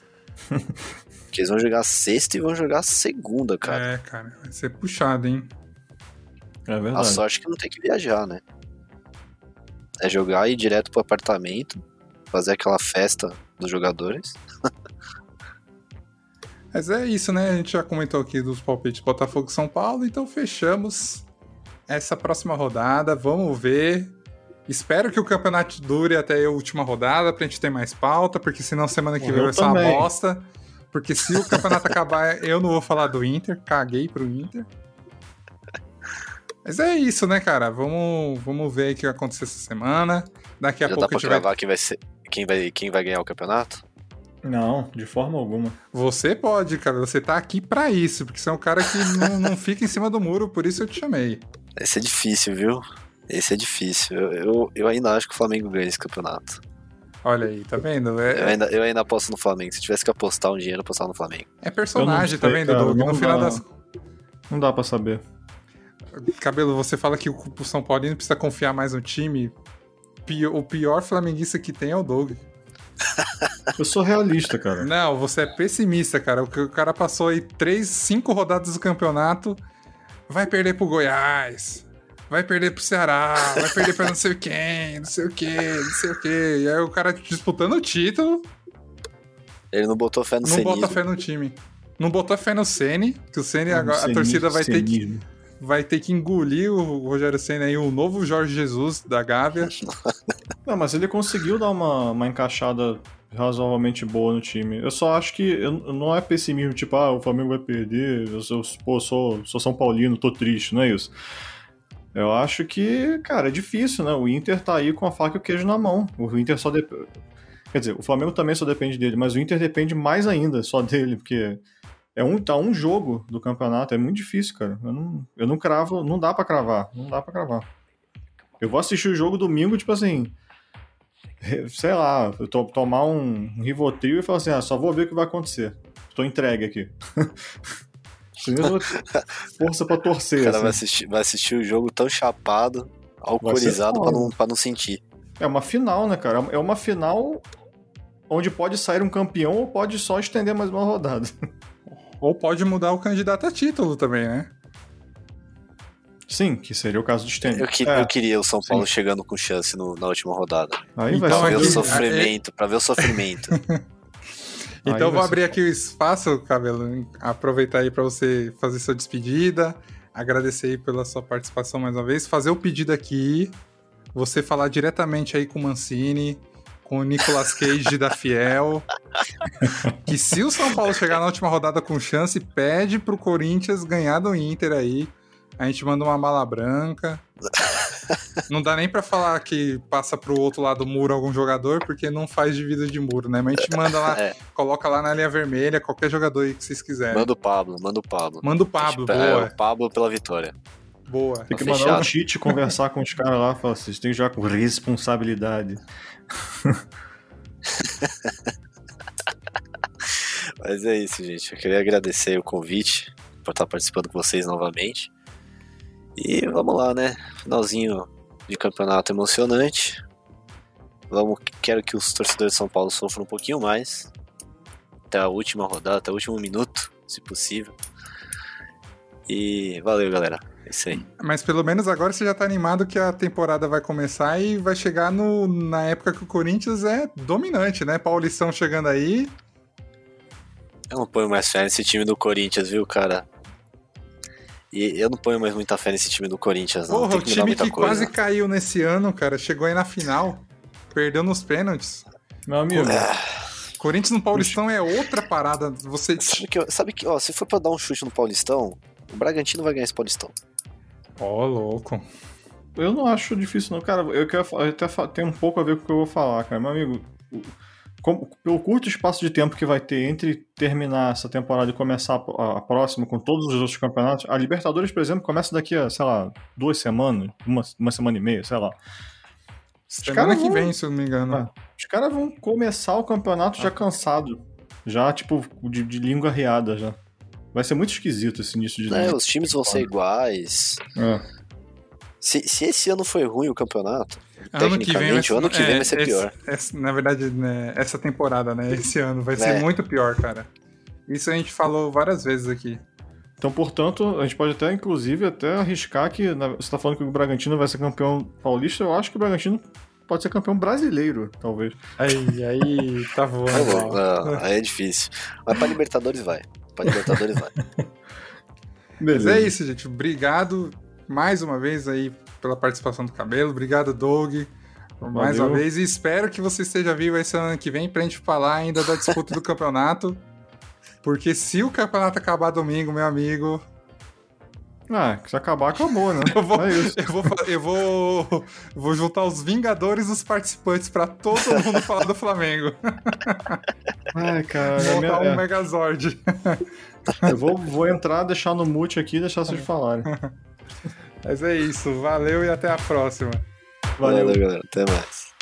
que eles vão jogar sexta e vão jogar segunda, cara. É, cara, vai ser puxado, hein? É A verdade. sorte é que não tem que viajar, né? É jogar e ir direto pro apartamento, fazer aquela festa dos jogadores. Mas é isso, né? A gente já comentou aqui dos palpites Botafogo e São Paulo, então fechamos essa próxima rodada. Vamos ver. Espero que o campeonato dure até a última rodada pra gente ter mais pauta, porque senão semana que vem vai ser uma bosta. Porque se o campeonato acabar, eu não vou falar do Inter. Caguei pro Inter. Mas é isso, né, cara? Vamos, vamos ver o que vai acontecer essa semana. Daqui a Já dá pouco a pra vai cravar quem vai ser. Quem vai, quem vai ganhar o campeonato? Não, de forma alguma. Você pode, cara. Você tá aqui pra isso, porque você é um cara que não, não fica em cima do muro, por isso eu te chamei. Esse é difícil, viu? Esse é difícil. Eu, eu, eu ainda acho que o Flamengo ganha esse campeonato. Olha aí, tá vendo? Eu É, ainda, eu ainda aposto no Flamengo. Se tivesse que apostar um dinheiro, eu apostava no Flamengo. é personagem, Eu tá vendo, Doug? No não final dá. das. Não dá pra saber. Cabelo, você fala que o, São Paulino precisa confiar mais no time. O pior flamenguista que tem é o Doug. Eu sou realista, cara. Não, você é pessimista, cara. O cara passou aí três, cinco rodadas do campeonato, vai perder pro Goiás, vai perder pro Ceará, vai perder pra não sei quem, não sei o que, não sei o que. E aí o cara disputando o título, Ele não botou fé no não cenismo. bota fé no time. Não botou fé no Ceni, que o Ceni agora a torcida vai ter, que, vai ter que engolir o Rogério Ceni aí, o novo Jorge Jesus da Gávea. Não, mas ele conseguiu dar uma, uma encaixada razoavelmente boa no time. Eu só acho que eu- não é pessimismo, tipo, ah, o Flamengo vai perder, eu sou, pô, sou, sou São Paulino, tô triste, não é isso. Eu acho que, cara, é difícil, né? O Inter tá aí com a faca e o queijo na mão. O Inter só depende. Quer dizer, o Flamengo também só depende dele, mas o Inter depende mais ainda só dele, porque é um, tá um jogo do campeonato, é muito difícil, cara. Eu não, eu não cravo, não dá pra cravar, não dá pra cravar. Eu vou assistir o jogo domingo, tipo assim, sei lá, eu to- tomar um, um Rivotril e falar assim, ah, só vou ver o que vai acontecer. Tô entregue aqui. Ter Força pra torcer. O cara vai assim. assistir, vai assistir o jogo tão chapado, Vai alcoolizado, pra não, pra não sentir. É uma final, né, cara? É uma final onde pode sair um campeão ou pode só estender mais uma rodada. Ou pode mudar o candidato a título também, né? Sim, que seria o caso de estender. Eu, que- É, eu queria o São sim. Paulo chegando com chance no- na última rodada. aí Então, vai Pra ver aqui- o sofrimento, pra ver o sofrimento. Então vou abrir aqui o espaço, Cabelo, aproveitar aí para você fazer sua despedida, agradecer aí pela sua participação mais uma vez, fazer o pedido aqui, você falar diretamente aí com o Mancini, com o Nicolas Cage da Fiel, que se o São Paulo chegar na última rodada com chance, pede pro Corinthians ganhar do Inter aí, a gente manda uma mala branca. Não dá nem pra falar que passa pro outro lado do muro algum jogador, porque não faz de vida de muro, né? Mas a gente manda lá, É, coloca lá na linha vermelha, qualquer jogador aí que vocês quiserem. manda o Pablo, manda o Pablo. Manda o Pablo, É, boa, o Pablo pela vitória. boa. Tem que Tá mandar um cheat conversar com os caras lá, falar, vocês têm que jogar com responsabilidade. Mas é isso, gente. Eu queria agradecer o convite por estar participando com vocês novamente. E vamos lá, né? Finalzinho de campeonato emocionante. Vamos, quero que os torcedores de São Paulo sofram um pouquinho mais. Até a última rodada, até o último minuto, se possível. E valeu, galera. É isso aí. Mas pelo menos agora você já tá animado que a temporada vai começar e vai chegar no, na época que o Corinthians é dominante, né? Paulistão chegando aí. Eu não ponho mais fé nesse time do Corinthians, viu, cara? E eu não ponho mais muita fé nesse time do Corinthians, não. Porra, Tem o time muita que coisa. quase caiu nesse ano, cara, chegou aí na final. Perdeu nos pênaltis. Meu amigo, Corinthians no Paulistão é outra parada. Você. Sabe que, sabe que, ó, se for pra dar um chute no Paulistão, o Bragantino vai ganhar esse Paulistão. Ó, louco. eu não acho difícil não. Cara, eu quero até tem um pouco a ver com o que eu vou falar, cara. Meu amigo, como, pelo curto espaço de tempo que vai ter entre terminar essa temporada e começar a, a, próxima com todos os outros campeonatos, a Libertadores, por exemplo, começa daqui a, sei lá, duas semanas, uma, uma semana e meia, sei lá. Semana que vão, vem, se eu não me engano. É, os caras vão começar o campeonato já cansado. Já, tipo, de, de língua riada já. Vai ser muito esquisito esse início de É, os times vão ser iguais. É. Se, se esse ano foi ruim o campeonato, ano que vem, vai, ano que vem é, vai ser esse, pior. Esse, na verdade, né, essa temporada, né? Esse ano vai ser é. muito pior, cara. Isso a gente falou várias vezes aqui. Então, portanto, a gente pode até, inclusive, até arriscar que na, você está falando que o Bragantino vai ser campeão paulista. Eu acho que o Bragantino pode ser campeão brasileiro, talvez. Aí, aí, tá voando. Tá bom, aí é difícil. Mas pra Libertadores vai. Pra Libertadores vai. Beleza. Mas é isso, gente. Obrigado mais uma vez aí pela participação do Cabelo. Obrigado, Doug, mais uma vez. E espero que você esteja vivo esse ano que vem pra gente falar ainda da disputa do campeonato. Porque se o campeonato acabar domingo, meu amigo. Ah, se acabar, acabou, né? eu vou, é eu vou, eu vou, vou juntar os Vingadores dos participantes pra todo mundo falar do Flamengo. Ai, cara. Montar minha... um é. Megazord. Eu vou, vou entrar, deixar no mute aqui e deixar vocês falarem. Mas é isso. Valeu e até a próxima. Valeu, Valeu galera. Até mais.